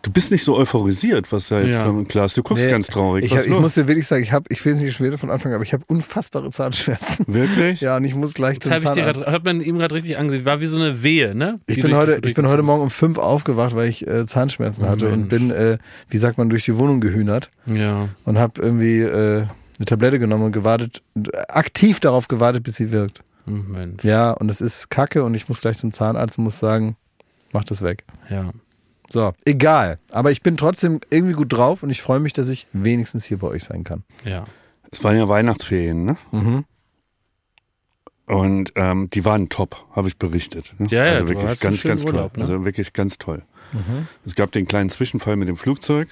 Du bist nicht so euphorisiert, was da jetzt Ja. kommt, Klaas. Du guckst Nee, ganz traurig. Ich, hab, ich muss dir wirklich sagen, ich habe, ich will es nicht schon wieder von Anfang, aber ich habe unfassbare Zahnschmerzen. Wirklich? Ja, und ich muss gleich Das zum habe ich dir Zahnarzt. grad, hat man ihm gerade richtig angesehen. War wie so eine Wehe, ne? Ich bin, heute, ich bin heute Morgen um fünf aufgewacht, weil ich äh, Zahnschmerzen hatte und Mensch. bin, äh, wie sagt man, durch die Wohnung gehühnert Ja. und habe irgendwie äh, eine Tablette genommen und gewartet, aktiv darauf gewartet, bis sie wirkt. Hm, Mensch. Ja, und es ist kacke und ich muss gleich zum Zahnarzt und muss sagen, mach das weg. Ja. So, egal. Aber ich bin trotzdem irgendwie gut drauf und ich freue mich, dass ich wenigstens hier bei euch sein kann. Ja. Es waren ja Weihnachtsferien, ne? Mhm. Und ähm, die waren top, habe ich berichtet. Ne? Ja, ja, also wirklich ganz, ganz toll. Urlaub, ne? Also wirklich ganz toll. Mhm. Es gab den kleinen Zwischenfall mit dem Flugzeug.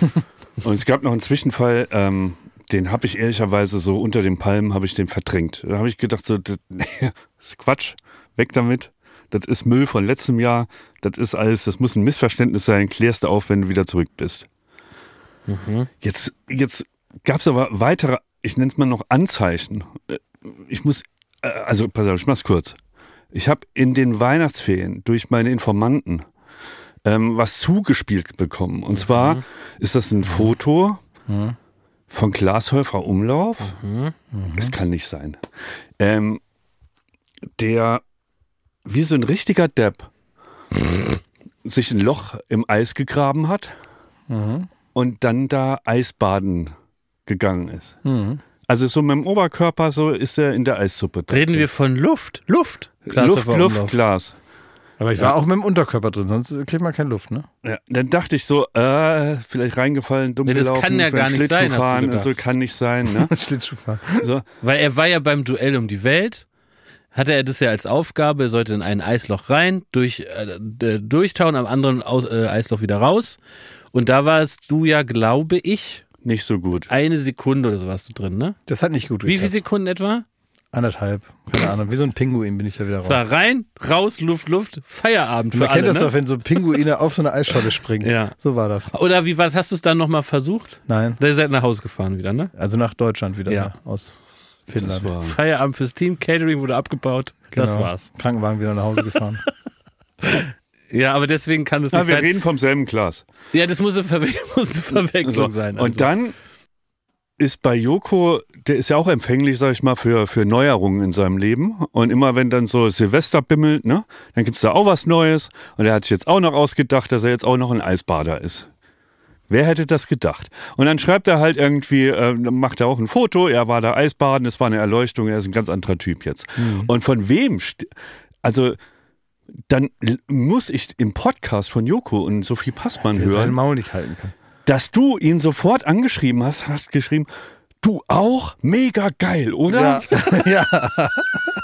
und es gab noch einen Zwischenfall, ähm, den habe ich ehrlicherweise so unter den Palmen habe ich den verdrängt. Da habe ich gedacht, so, das ist Quatsch, weg damit. Das ist Müll von letztem Jahr. Das ist alles, das muss ein Missverständnis sein. Klärst du auf, wenn du wieder zurück bist. Mhm. Jetzt, jetzt gab es aber weitere, ich nenne es mal noch Anzeichen. Äh, Ich muss, äh, also pass auf, ich mach's kurz. Ich habe in den Weihnachtsferien durch meine Informanten ähm, was zugespielt bekommen. Und zwar ist das ein Foto von Glashäufer Umlauf. Es kann nicht sein. Ähm, der wie so ein richtiger Depp sich ein Loch im Eis gegraben hat und dann da Eisbaden gegangen ist. Also so mit dem Oberkörper so ist er in der Eissuppe. drin. Reden wir von Luft. Luft. Glas Luft. Glas. Aber ich war auch mit dem Unterkörper drin, sonst kriegt man keine Luft, ne? Ja, dann dachte ich so, äh, vielleicht reingefallen, dumm Nee, das gelaufen, kann ja gar nicht sein, Schlittschuhfahren und so kann nicht sein. Ne? Schlittschuhfahren. So. Weil er war ja beim Duell um die Welt, hatte er das ja als Aufgabe, er sollte in ein Eisloch rein, durch, äh, d- durchtauchen, am anderen Aus, äh, Eisloch wieder raus. Und da warst du ja, glaube ich, Nicht so gut. eine Sekunde oder so warst du drin, ne? Das hat nicht gut Wie viele geklappt. Sekunden etwa? Anderthalb. Keine Ahnung. Wie so ein Pinguin bin ich da wieder raus. Es war rein, raus, Luft, Luft, Feierabend für Man alle, kennt das ne? doch, wenn so Pinguine auf so eine Eisscholle springen. Ja. So war das. Oder wie was hast du es dann nochmal versucht? Nein. Da seid nach Hause gefahren wieder, ne? Also nach Deutschland wieder. Ja. ne? Aus Finnland. war, Feierabend fürs Team, Catering wurde abgebaut. Das Genau. war's. Krankenwagen wieder nach Hause gefahren. Ja, aber deswegen kann es nicht wir sein. reden vom selben Glas. Ja, das muss eine, Verwe muss eine Verwechslung So. sein. Und also. dann ist bei Joko, der ist ja auch empfänglich, sag ich mal, für, für Neuerungen in seinem Leben. Und immer wenn dann so Silvester bimmelt, ne, dann gibt's da auch was Neues. Und er hat sich jetzt auch noch ausgedacht, dass er jetzt auch noch ein Eisbader ist. Wer hätte das gedacht? Und dann schreibt er halt irgendwie, äh, macht er auch ein Foto, er war da Eisbaden, es war eine Erleuchtung, er ist ein ganz anderer Typ jetzt. Und von wem, also dann muss ich im Podcast von Joko und Sophie Passmann Der hören, Maul nicht halten kann. dass du ihn sofort angeschrieben hast, hast geschrieben, du auch? Mega geil, oder? ja.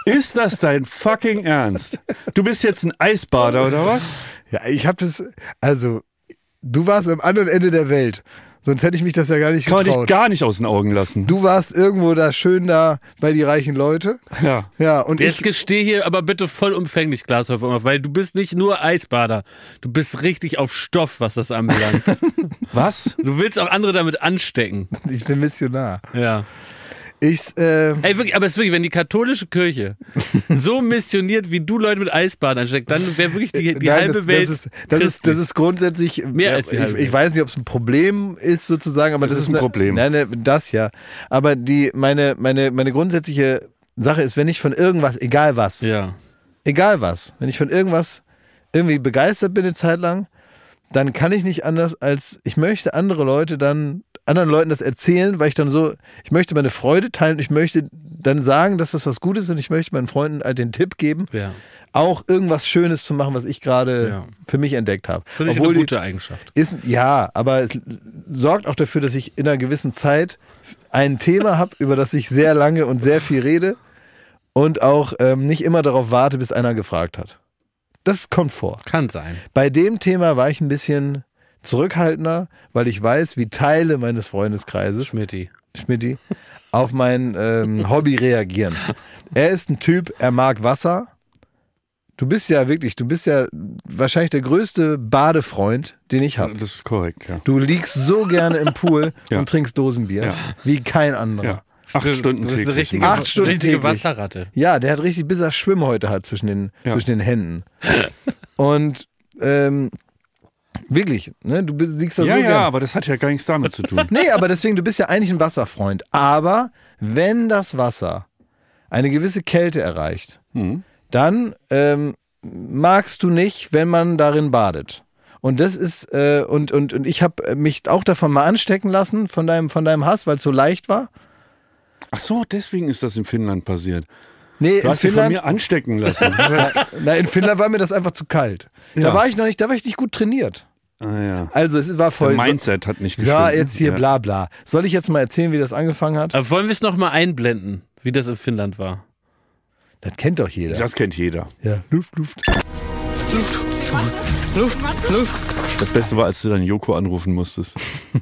Ist das dein fucking Ernst? Du bist jetzt ein Eisbader oder was? ja, ich habe das, also, du warst am anderen Ende der Welt. Sonst hätte ich mich das ja gar nicht Kann man dich getraut. gar nicht aus den Augen lassen. Du warst irgendwo da schön da bei die reichen Leute. Ja. Ja, und Jetzt ich, gesteh hier aber bitte vollumfänglich, Glashäufer, weil du bist nicht nur Eisbader. Du bist richtig auf Stoff, was das anbelangt. Was? du willst auch andere damit anstecken. ich bin Missionar. Ja. Ich, äh, Ey, wirklich, aber es ist wirklich, wenn die katholische Kirche so missioniert, wie du Leute mit Eisbaden ansteckt, dann wäre wirklich die, die Nein, halbe das, Welt. Das ist, das, ist, das ist grundsätzlich. Mehr als die ich, halbe ich weiß nicht, ob es ein Problem ist, sozusagen, aber Das das, ist ein eine- Problem. Nein, nein, das ja. Aber die, meine, meine, meine grundsätzliche Sache ist, wenn ich von irgendwas, egal was, ja. egal was, wenn ich von irgendwas irgendwie begeistert bin eine Zeit lang, dann kann ich nicht anders als, ich möchte andere Leute dann, anderen Leuten das erzählen, weil ich dann so, ich möchte meine Freude teilen, ich möchte dann sagen, dass das was Gutes ist und ich möchte meinen Freunden halt den Tipp geben, Ja. auch irgendwas Schönes zu machen, was ich gerade Ja. für mich entdeckt habe. Finde ich eine gute Eigenschaft. ist, ja, aber es sorgt auch dafür, dass ich in einer gewissen Zeit ein Thema habe, über das ich sehr lange und sehr viel rede und auch ähm, nicht immer darauf warte, bis einer gefragt hat. Das kommt vor. Kann sein. Bei dem Thema war ich ein bisschen zurückhaltender, weil ich weiß, wie Teile meines Freundeskreises, Schmidti. Schmidti, auf mein ähm, Hobby reagieren. Er ist ein Typ, er mag Wasser. Du bist ja wirklich, du bist ja wahrscheinlich der größte Badefreund, den ich habe. Das ist korrekt, ja. Du liegst so gerne im Pool Ja. und trinkst Dosenbier, Ja. wie kein anderer. ja. Acht Du- Stunden du bist eine täglich. richtige, Acht Stunden richtige täglich. Wasserratte. Ja, der hat richtig, bis er Schwimm heute hat zwischen den, Ja. zwischen den Händen. Und ähm, Wirklich, ne? Du bist, liegst da Ja, so ja, gern. aber das hat ja gar nichts damit zu tun. Nee, aber deswegen, du bist ja eigentlich ein Wasserfreund. Aber wenn das Wasser eine gewisse Kälte erreicht, Hm. dann ähm, magst du nicht, wenn man darin badet. Und das ist, äh, und, und, und ich habe mich auch davon mal anstecken lassen, von deinem, von deinem Hass, weil es so leicht war. Ach so, deswegen ist das in Finnland passiert. Nee, Du in hast dich von Finnland, mir anstecken lassen. Na, in Finnland war mir das einfach zu kalt. Da Ja. war ich noch nicht, da war ich nicht gut trainiert. Ah, ja. Also es war voll. Der Mindset hat nicht gestimmt. ja, jetzt hier Ja. bla bla. Soll ich jetzt mal erzählen, wie das angefangen hat? Aber wollen wir es nochmal einblenden, wie das in Finnland war? Das kennt doch jeder. Das kennt jeder. Ja, Luft, Luft. Das Beste war, als du dann Joko anrufen musstest.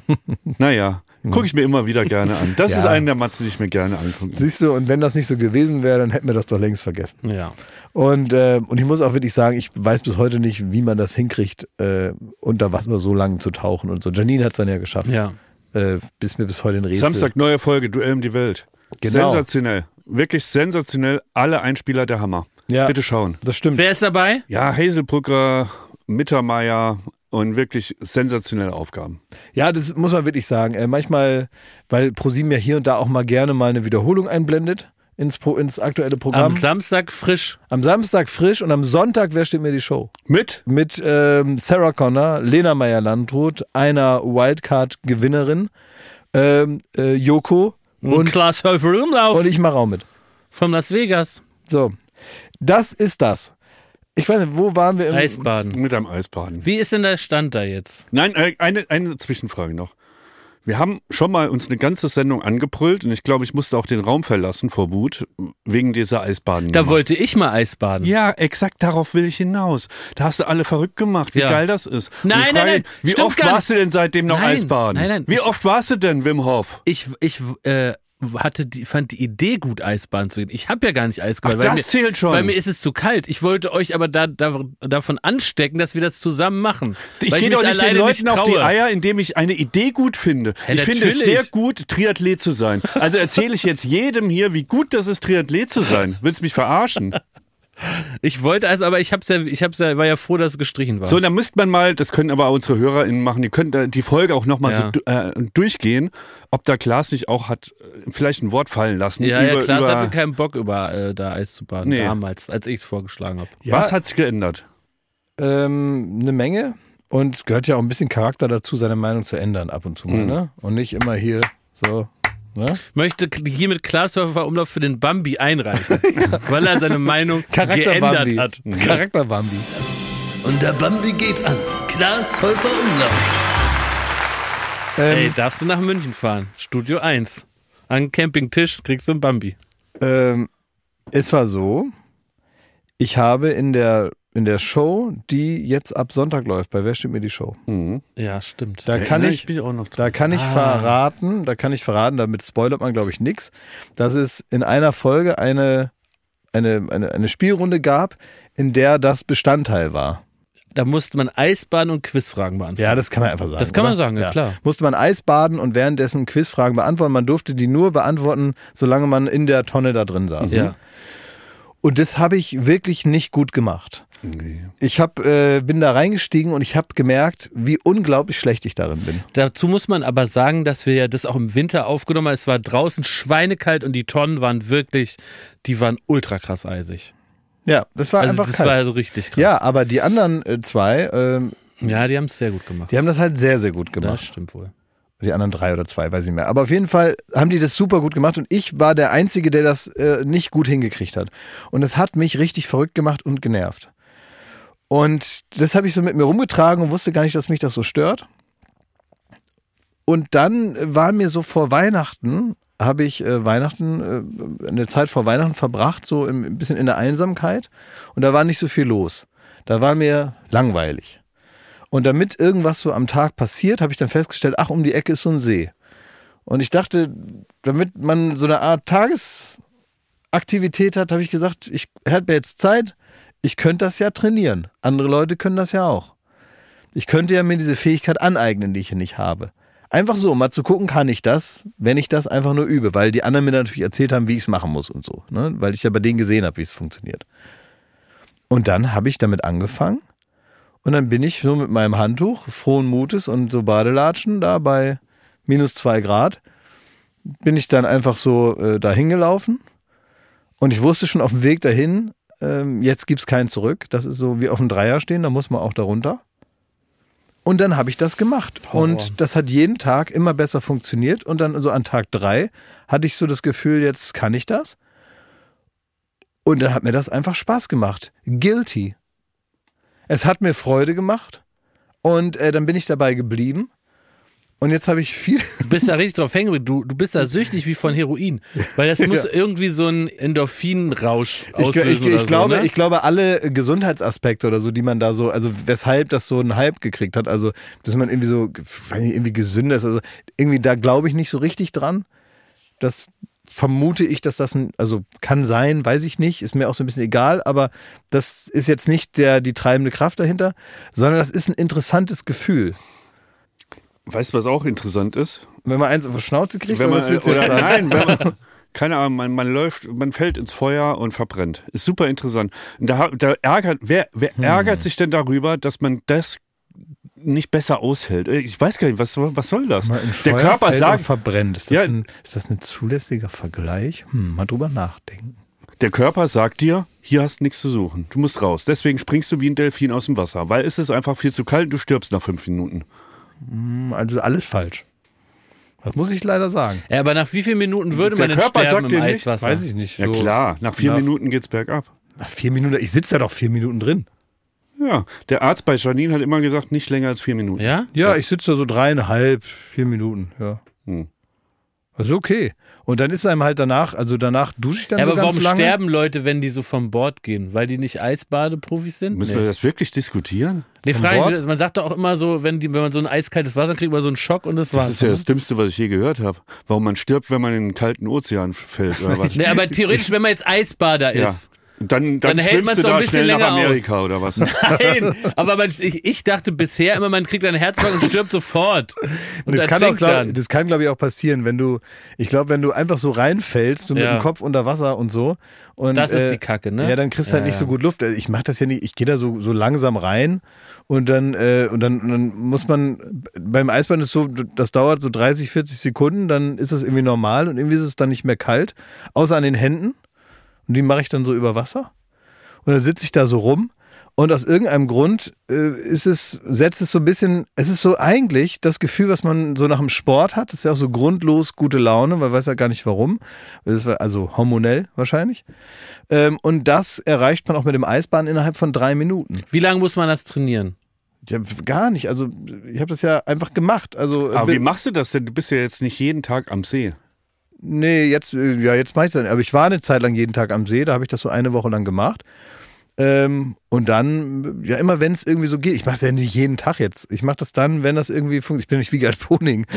naja, gucke ich mir immer wieder gerne an. Das Ja. ist eine der Matzen, die ich mir gerne angucke. Siehst du, und wenn das nicht so gewesen wäre, dann hätten wir das doch längst vergessen. Ja. Und, äh, und ich muss auch wirklich sagen, ich weiß bis heute nicht, wie man das hinkriegt, äh, unter Wasser so lange zu tauchen und so. Janine hat es dann ja geschafft. Ja. Äh, bis mir bis heute ein Rätsel. Samstag, neue Folge, Duell um die Welt. Genau. Sensationell. Wirklich sensationell. Alle Einspieler der Hammer. Ja. Bitte schauen. Das stimmt. Wer ist dabei? Ja, Hazelbrücker, Mittermeier und wirklich sensationelle Aufgaben. Ja, das muss man wirklich sagen. Äh, manchmal, weil ProSieben ja hier und da auch mal gerne mal eine Wiederholung einblendet ins, Pro, ins aktuelle Am Programm. Samstag frisch. Am Samstag frisch und am Sonntag, wer steht mir die Show? Mit? Mit ähm, Sarah Connor, Lena Meyer-Landrut, einer Wildcard-Gewinnerin, ähm, äh, Joko Und, und, Klaas Häufer Umlauf und ich mache auch mit. von Las Vegas. So, das ist das. Ich weiß nicht, wo waren wir im Eisbaden. Mit einem Eisbaden. Wie ist denn der Stand da jetzt? Nein, äh, eine, eine Zwischenfrage noch. Wir haben schon mal uns eine ganze Sendung angebrüllt und ich glaube, ich musste auch den Raum verlassen vor Wut wegen dieser Eisbaden. Da wollte ich mal Eisbaden. ja, exakt darauf will ich hinaus. Da hast du alle verrückt gemacht, wie Ja. geil das ist. Nein, ich nein, frage, nein, Wie stimmt oft gar warst du denn seitdem noch Nein, Eisbaden? nein, nein, Wie ich- oft warst du denn, Wim Hof? Ich, ich äh, hatte die, fand die Idee gut, Eisbaden zu gehen. Ich habe ja gar nicht Eisbaden. Ach, weil das mir, zählt schon. Weil mir ist es zu kalt. Ich wollte euch aber da, da, davon anstecken, dass wir das zusammen machen. Ich gehe doch nicht den Leuten auf die. Eier, indem ich eine Idee gut finde. Ja, ich finde es natürlich. sehr gut, Triathlet zu sein. Also erzähle ich jetzt jedem hier, wie gut das ist, Triathlet zu sein. Willst du mich verarschen? Ich wollte also, aber ich hab's ja, ich hab's ja, war ja froh, dass es gestrichen war. So, dann müsste man mal, das können aber unsere HörerInnen machen, die können da die Folge auch nochmal Ja. so äh, durchgehen, ob da Klaas nicht auch hat äh, vielleicht ein Wort fallen lassen. ja, über, ja, Klaas über, hatte keinen Bock über äh, da Eis zu baden Nee. damals, als ich es vorgeschlagen habe. Ja, Was hat sich geändert? ähm, eine Menge und gehört ja auch ein bisschen Charakter dazu, seine Meinung zu ändern ab und zu mal, Mhm. ne? Und nicht immer hier so, ne? Möchte hiermit Klaas Häufer Umlauf für den Bambi einreichen, weil er seine Meinung geändert hat. Charakter Bambi. Und der Bambi geht an. Klaas Häufer Umlauf. Ähm, Ey, darfst du nach München fahren? Studio 1. An Campingtisch kriegst du einen Bambi. Ähm, es war so, ich habe in der, in der Show, die jetzt ab Sonntag läuft, bei Wer steht mir die Show? Mhm. Ja, stimmt. Da kann ich, noch da kann ich verraten, da kann ich verraten, damit spoilert man glaube ich nichts, dass es in einer Folge eine, eine, eine, eine Spielrunde gab, in der das Bestandteil war. Da musste man Eisbaden und Quizfragen beantworten. Ja, das kann man einfach sagen. Das kann man oder? sagen, ja, klar. Musste man Eis baden und währenddessen Quizfragen beantworten. Man durfte die nur beantworten, solange man in der Tonne da drin saß. Ja. Und das habe ich wirklich nicht gut gemacht. Nee. Ich hab, äh, bin da reingestiegen und ich habe gemerkt, wie unglaublich schlecht ich darin bin. Dazu muss man aber sagen, dass wir ja das auch im Winter aufgenommen haben. Es war draußen schweinekalt und die Tonnen waren wirklich, die waren ultra krass eisig. Ja, das war Also einfach das kalt. war also richtig krass. ja, aber die anderen äh, zwei, ähm, ja, die haben es sehr gut gemacht. die haben das halt sehr, sehr gut das gemacht. stimmt wohl. Die anderen drei oder zwei, weiß ich nicht mehr. Aber auf jeden Fall haben die das super gut gemacht und ich war der Einzige, der das äh, nicht gut hingekriegt hat. Und es hat mich richtig verrückt gemacht und genervt. Und das habe ich so mit mir rumgetragen und wusste gar nicht, dass mich das so stört. Und dann war mir so vor Weihnachten, habe ich äh, Weihnachten, äh, eine Zeit vor Weihnachten verbracht, so im, ein bisschen in der Einsamkeit. Und da war nicht so viel los. Da war mir langweilig. Und damit irgendwas so am Tag passiert, habe ich dann festgestellt, ach, um die Ecke ist so ein See. Und ich dachte, damit man so eine Art Tagesaktivität hat, habe ich gesagt, ich hätte jetzt Zeit, ich könnte das ja trainieren. Andere Leute können das ja auch. Ich könnte ja mir diese Fähigkeit aneignen, die ich hier nicht habe. Einfach so, mal zu gucken, kann ich das, wenn ich das einfach nur übe, weil die anderen mir natürlich erzählt haben, wie ich es machen muss und so, ne? weil ich ja bei denen gesehen habe, wie es funktioniert. Und dann habe ich damit angefangen Und dann bin ich so mit meinem Handtuch, frohen Mutes und so Badelatschen da bei minus zwei Grad, bin ich dann einfach so äh, dahin gelaufen. Und ich wusste schon auf dem Weg dahin, ähm, jetzt gibt's kein Zurück. Das ist so wie auf dem Dreier stehen, da muss man auch darunter. Und dann habe ich das gemacht. Und das hat jeden Tag immer besser funktioniert. Und dann so an Tag drei hatte ich so das Gefühl, jetzt kann ich das. Und dann hat mir das einfach Spaß gemacht. Guilty. Es hat mir Freude gemacht. Und äh, dann bin ich dabei geblieben. Und jetzt habe ich viel. Du bist da richtig drauf hängen, geblieben. du, du bist da süchtig wie von Heroin. Weil das muss irgendwie so ein Endorphinrausch Ich, auslösen ich, ich, oder glaube, so, ne? ich glaube, alle Gesundheitsaspekte oder so, die man da so, also weshalb das so einen Hype gekriegt hat, also dass man irgendwie so, weiß nicht, irgendwie gesünder ist, also irgendwie da glaube ich nicht so richtig dran. Das vermute ich, dass das ein, also kann sein, weiß ich nicht, ist mir auch so ein bisschen egal, aber das ist jetzt nicht der, die treibende Kraft dahinter, sondern das ist ein interessantes Gefühl. Weißt du, was auch interessant ist? Wenn man eins auf die Schnauze kriegt, Wenn man, was willst du oder, nein, man, keine Ahnung, man, man läuft, man fällt ins Feuer und verbrennt. Ist super interessant. Und da, da ärgert, wer, wer Hm. ärgert sich denn darüber, dass man das nicht besser aushält? Ich weiß gar nicht, was, was soll das? Der Körper sagt, verbrennt. Ist das, Ja. ein, ist das ein zulässiger Vergleich? Hm, mal drüber nachdenken. der Körper sagt dir, hier hast nichts zu suchen. Du musst raus. Deswegen springst du wie ein Delfin aus dem Wasser, weil es ist einfach viel zu kalt und du stirbst nach fünf Minuten. Also alles falsch. Das muss ich leider sagen. ja, aber nach wie vielen Minuten würde Der man denn Körper sterben sagt im dir nicht, Eiswasser? Weiß ich nicht. Ja So klar, nach vier nach- Minuten geht's bergab. Nach vier Minuten, ich sitze ja doch vier Minuten drin. Ja, der Arzt bei Janine hat immer gesagt, nicht länger als vier Minuten. Ja? Ja, ich sitze da so dreieinhalb, vier Minuten, ja. Hm. Also okay. Und dann ist einem halt danach, also danach dusche ich dann Ja, so aber ganz warum lange. sterben Leute, wenn die so vom Bord gehen? Weil die nicht Eisbadeprofis sind? Müssen nee. wir das wirklich diskutieren? Nee, ich, man sagt doch auch immer so, wenn, die, wenn man so ein eiskaltes Wasser kriegt, man so einen Schock und das, Das war's. ist ja ne? das Dümmste, was ich je gehört habe. Warum man stirbt, wenn man in den kalten Ozean fällt oder was? Nee, aber theoretisch, wenn man jetzt Eisbader ja. ist. Dann, dann, Dann hält du doch ein bisschen nach länger aus. Amerika oder was? Nein, aber man, ich, ich dachte bisher immer, man kriegt einen Herzinfarkt und stirbt sofort. Und das kann, auch, glaub, das kann, glaube ich, auch passieren, wenn du, ich glaube, wenn du einfach so reinfällst, du mit Ja. dem Kopf unter Wasser und so. Und, Das ist die Kacke, ne? Ja, dann kriegst du halt Ja, nicht so gut Luft. Ich mache das ja nicht, ich gehe da so, so langsam rein und dann, äh, und dann, und dann muss man, beim Eisbahn ist so, das dauert so 30, 40 Sekunden, dann ist das irgendwie normal und irgendwie ist es dann nicht mehr kalt, außer an den Händen. Und die mache ich dann so über Wasser. Und dann sitze ich da so rum und aus irgendeinem Grund äh, ist es, setzt es so ein bisschen, es ist so eigentlich das Gefühl, was man so nach dem Sport hat, das ist ja auch so grundlos gute Laune, man weiß ja gar nicht warum, Das war also hormonell wahrscheinlich. Ähm, und das erreicht man auch mit dem Eisbahn innerhalb von drei Minuten. Wie lange muss man das trainieren? Ja, gar nicht, also ich habe das ja einfach gemacht. Also, Aber wie machst du das denn? Du bist ja jetzt nicht jeden Tag am See. Nee, jetzt, äh, ja, jetzt mach ich dann. Aber ich war eine Zeit lang jeden Tag am See, da habe ich das so eine Woche lang gemacht. Ähm, und dann, ja, immer wenn es irgendwie so geht, ich mache das ja nicht jeden Tag jetzt. Ich mache das dann, wenn das irgendwie funktioniert. Ich bin nicht wie Gerd Poning,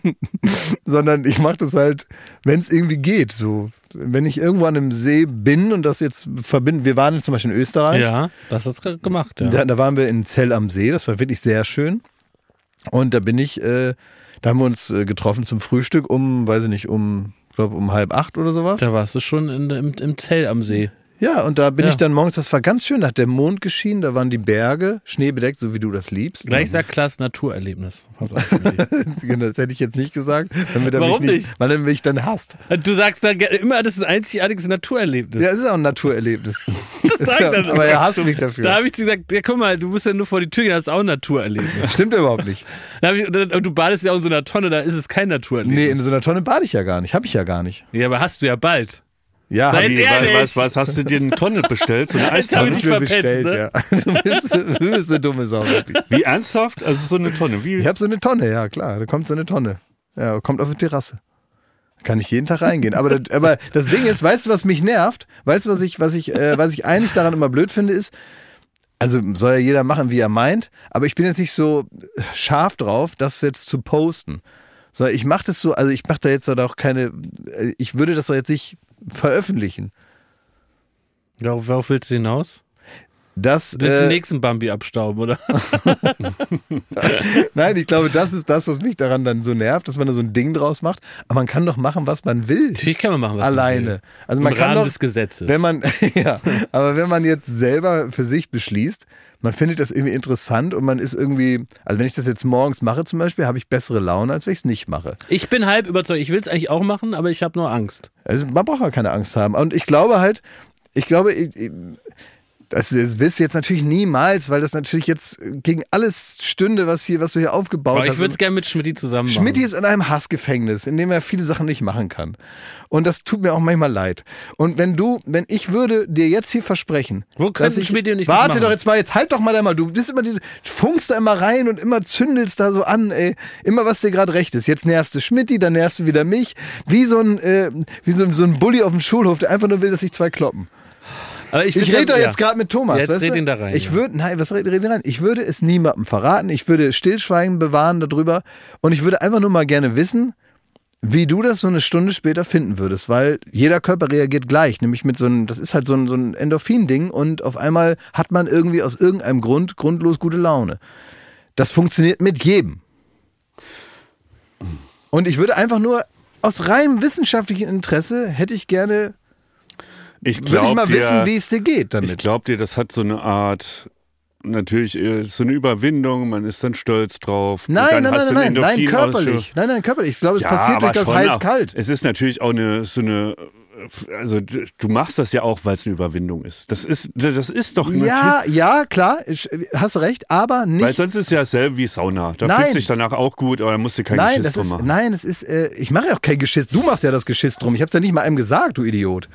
sondern ich mache das halt, wenn es irgendwie geht. So, wenn ich irgendwo an einem See bin und das jetzt verbinden, wir waren zum Beispiel in Österreich. Ja, das hast du gemacht, ja. Da, da waren wir in Zell am See, das war wirklich sehr schön. Und da bin ich, äh, da haben wir uns äh, getroffen zum Frühstück um, weiß ich nicht, um, glaube um halb acht oder sowas. Da warst du schon in, im, im Zell am See. Ja, und da bin Ja. ich dann morgens, das war ganz schön, da hat der Mond geschienen, da waren die Berge, schneebedeckt, so wie du das liebst. Gleich sagt Klaas Naturerlebnis. Genau, das hätte ich jetzt nicht gesagt, Warum nicht, nicht? weil er mich dann hasst. Du sagst dann immer, das ist ein einzigartiges Naturerlebnis. Ja, es ist auch ein Naturerlebnis. das sagt er dann aber er hasst mich Da dafür. habe ich zu gesagt, ja guck mal, du musst ja nur vor die Tür gehen, das ist auch ein Naturerlebnis. Stimmt überhaupt nicht. Da ich, und du badest ja auch in so einer Tonne, da ist es kein Naturerlebnis. Nee, in so einer Tonne bade ich ja gar nicht, habe ich ja gar nicht. ja, aber hast du ja bald. Ja, Sei jetzt ich, ehrlich. was, was hast du dir eine Tonne bestellt? So eine Eistonne? ich hab dich ich mir verpetzt, bestellt, ja. Du bist, du bist eine dumme Sau, wirklich. Wie ernsthaft? Also so eine Tonne. Wie? Ich habe so eine Tonne, ja klar. Da kommt so eine Tonne. Ja, kommt auf die Terrasse. Kann ich jeden Tag reingehen. Aber das, aber das Ding ist, weißt du, was mich nervt? Weißt du, was ich, was ich, äh, was ich eigentlich daran immer blöd finde, ist, also soll ja jeder machen, wie er meint, aber ich bin jetzt nicht so scharf drauf, das jetzt zu posten. So, ich mache das so, also ich mache da jetzt auch keine, ich würde das doch jetzt nicht veröffentlichen. Worauf, worauf willst du hinaus? dass Du willst den äh, nächsten Bambi abstauben, oder? nein, ich glaube, das ist das, was mich daran dann so nervt, dass man da so ein Ding draus macht. Aber man kann doch machen, was man will. Natürlich kann man machen, was man Alleine. will. Also man Im kann Rahmen doch, des Gesetzes. Wenn man, ja, aber wenn man jetzt selber für sich beschließt, man findet das irgendwie interessant und man ist irgendwie, also wenn ich das jetzt morgens mache zum Beispiel, habe ich bessere Laune, als wenn ich es nicht mache. ich bin halb überzeugt. Ich will es eigentlich auch machen, aber ich habe nur Angst. Also man braucht ja keine Angst haben. Und ich glaube halt, ich glaube, ich, ich, das, das wirst du jetzt natürlich niemals, weil das natürlich jetzt gegen alles stünde, was hier, was du hier aufgebaut Aber hast. ich würde es gerne mit Schmidti zusammen machen. Schmidti ist in einem Hassgefängnis, in dem er viele Sachen nicht machen kann. Und das tut mir auch manchmal leid. Und wenn du, wenn ich würde dir jetzt hier versprechen, Wo dass ich, Schmidti und ich Warte doch jetzt mal, jetzt halt doch mal da mal, du bist immer, die, funkst da immer rein und immer zündelst da so an, ey. Immer was dir gerade recht ist. Jetzt nervst du Schmidti, dann nervst du wieder mich. Wie so ein, äh, wie so, so ein Bully auf dem Schulhof, der einfach nur will, dass sich zwei kloppen. Aber Ich würd rede doch ja. jetzt gerade mit Thomas. Jetzt weißt red ihn da rein, Ich würde, nein, was red, red ihn rein? Ich würde es niemandem verraten. Ich würde Stillschweigen bewahren darüber. Und ich würde einfach nur mal gerne wissen, wie du das so eine Stunde später finden würdest, weil jeder Körper reagiert gleich, nämlich mit so einem, das ist halt so ein, so ein Endorphin-Ding und auf einmal hat man irgendwie aus irgendeinem Grund grundlos gute Laune. Das funktioniert mit jedem. Und ich würde einfach nur aus reinem wissenschaftlichen Interesse hätte ich gerne, Ich würde ich mal dir, wissen, wie es dir geht ich damit. glaube dir, das hat so eine Art, natürlich äh, so eine Überwindung, man ist dann stolz drauf. Nein, nein, nein, nein, nein, körperlich. Nein, nein, körperlich. Ich glaube, es Ja, passiert durch das heiß-kalt. Es ist natürlich auch eine so eine also du machst das ja auch, weil es eine Überwindung ist. Das ist das ist doch Ja, ja, klar, ich, hast recht, aber Weil nicht. sonst ist es ja dasselbe wie Sauna. Da Nein. fühlst du dich danach auch gut, aber da musst du kein Nein, Geschiss drum ist, machen. nein, es ist, äh, ich mache ja auch kein Geschiss. Du machst ja das Geschiss drum. Ich hab's ja nicht mal einem gesagt, du Idiot.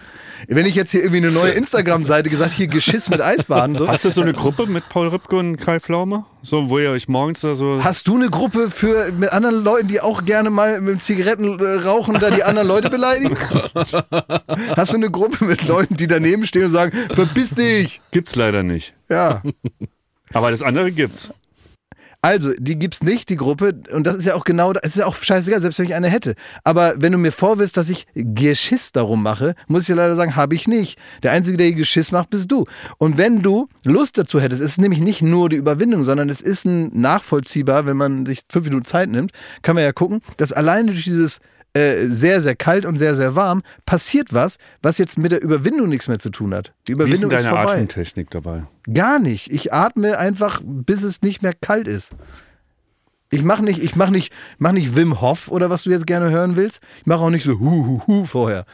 Wenn ich jetzt hier irgendwie eine neue Instagram-Seite gesagt, hier Geschiss mit Eisbaden, so. Hast du so eine Gruppe mit Paul Ripke und Kai Pflaume? So, wo ihr euch morgens da so. Hast du eine Gruppe für mit anderen Leuten, die auch gerne mal mit Zigaretten äh, rauchen, da die anderen Leute beleidigen? Hast du eine Gruppe mit Leuten, die daneben stehen und sagen, verpiss dich? Gibt's leider nicht. Ja. Aber das andere gibt's. Also, die gibt's nicht, die Gruppe. Und das ist ja auch genau, das ist ja auch scheißegal, selbst wenn ich eine hätte. Aber wenn du mir vorwirfst, dass ich Geschiss darum mache, muss ich dir leider sagen, habe ich nicht. Der Einzige, der hier Geschiss macht, bist du. Und wenn du Lust dazu hättest, es ist nämlich nicht nur die Überwindung, sondern es ist ein nachvollziehbar, wenn man sich fünf Minuten Zeit nimmt, kann man ja gucken, dass alleine durch dieses äh, sehr, sehr kalt und sehr, sehr warm passiert was, was jetzt mit der Überwindung nichts mehr zu tun hat. Die Wie ist denn Überwindung ist, deine vorbei. Atemtechnik dabei? Gar nicht. Ich atme einfach, bis es nicht mehr kalt ist. Ich mache nicht, ich mach nicht, mach nicht Wim Hof oder was du jetzt gerne hören willst. Ich mache auch nicht so hu hu hu vorher.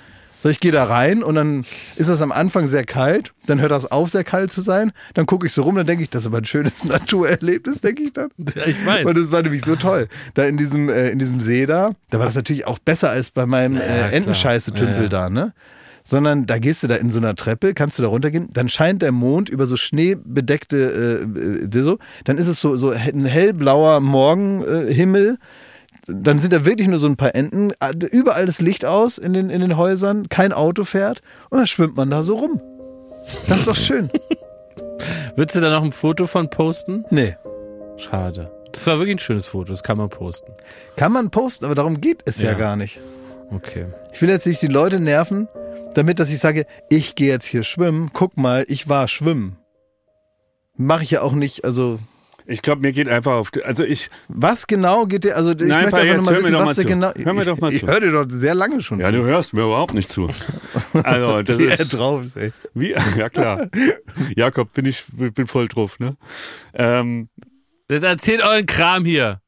So, ich gehe da rein und dann ist das am Anfang sehr kalt, dann hört das auf, sehr kalt zu sein. Dann gucke ich so rum, dann denke ich, das ist aber ein schönes Naturerlebnis, denke ich dann. Ja, ich weiß. Und das war nämlich so toll. Da in diesem, äh, in diesem See da, da war das natürlich auch besser als bei meinem Ja, äh. Entenscheiße-Tümpel Ja, da, ne? Sondern da gehst du da in so einer Treppe, kannst du da runtergehen, dann scheint der Mond über so schneebedeckte äh, äh, so, dann ist es so, so ein hellblauer Morgenhimmel. Äh. Dann sind da wirklich nur so ein paar Enten, überall das Licht aus in den, in den Häusern, kein Auto fährt und dann schwimmt man da so rum. Das ist doch schön. Würdest du da noch ein Foto von posten? Nee. Schade. Das war wirklich ein schönes Foto, das kann man posten. Kann man posten, aber darum geht es ja, Ja. gar nicht. Okay. Ich will jetzt nicht die Leute nerven, damit, dass ich sage, ich gehe jetzt hier schwimmen, guck mal, ich war schwimmen. Mache ich ja auch nicht, also Ich glaube, mir geht einfach auf. die- Also ich. was genau geht dir, also ich Nein, möchte einfach jetzt nur mal hör mir wissen, doch was zu. genau... Hör mir doch mal ich, zu. Ich höre dir doch sehr lange schon Ja, zu. du hörst mir überhaupt nicht zu. Also, das Wie er ist. drauf ist, ey. Wie, ja, klar. Jakob, bin ich bin voll drauf, ne? Ähm, Jetzt erzählt euren Kram hier.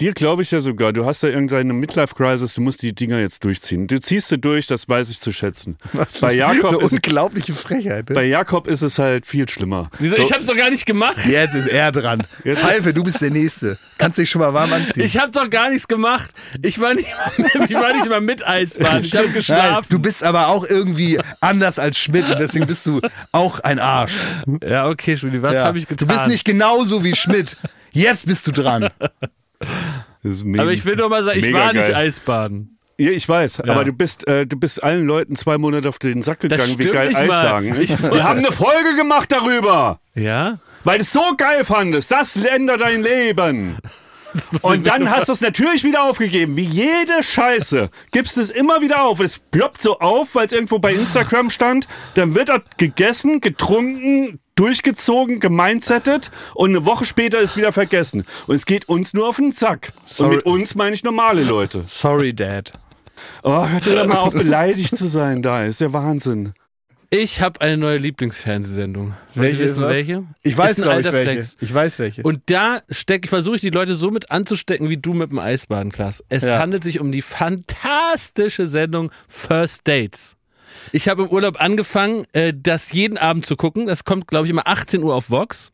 Dir glaube ich ja sogar, du hast ja irgendeine Midlife-Crisis, du musst die Dinger jetzt durchziehen. Du ziehst sie durch, das weiß ich zu schätzen. Was Bei für Jakob eine ist- unglaubliche Frechheit. Bei Ne? Jakob ist es halt viel schlimmer. Wieso? So, Ich hab's doch gar nicht gemacht. Jetzt ist er dran. Pfeife, du bist der Nächste. Kannst dich schon mal warm anziehen. Ich hab doch gar nichts gemacht. Ich war nicht mal, ich war nicht mal mit Eisbahn. Ich hab Nein, geschlafen. du bist aber auch irgendwie anders als Schmidt und deswegen bist du auch ein Arsch. ja, okay, Schmidi, was Ja. habe ich getan? Du bist nicht genauso wie Schmidt. Jetzt bist du dran. Aber ich will doch mal sagen, ich war nicht geil. Eisbaden. Ja, ich weiß, Ja. aber du bist, äh, du bist allen Leuten zwei Monate auf den Sack gegangen, wie geil nicht Eis mal. sagen. Wir haben eine Folge gemacht darüber, Ja? weil du es so geil fandest. Das ändert dein Leben. Und dann hast du es natürlich wieder aufgegeben. Wie jede Scheiße gibst es immer wieder auf. Es ploppt so auf, weil es irgendwo bei Instagram stand. Dann wird das gegessen, getrunken, durchgezogen, gemindsettet und eine Woche später ist wieder vergessen. Und es geht uns nur auf den Zack. Sorry. Und mit uns meine ich normale Leute. Sorry, Dad. Oh, hört ihr doch mal auf, beleidigt zu sein da. Ist ja Wahnsinn. Ich habe eine neue Lieblingsfernsehsendung. Welche wissen, welche? Ich weiß, glaube ich, welche. Flex. Ich weiß welche. Und da stecke, versuche ich die Leute so mit anzustecken wie du mit dem Eisbaden, Klaas. Es Ja. handelt sich um die fantastische Sendung First Dates. Ich habe im Urlaub angefangen, äh, das jeden Abend zu gucken. Das kommt, glaube ich, immer 18 Uhr auf Vox.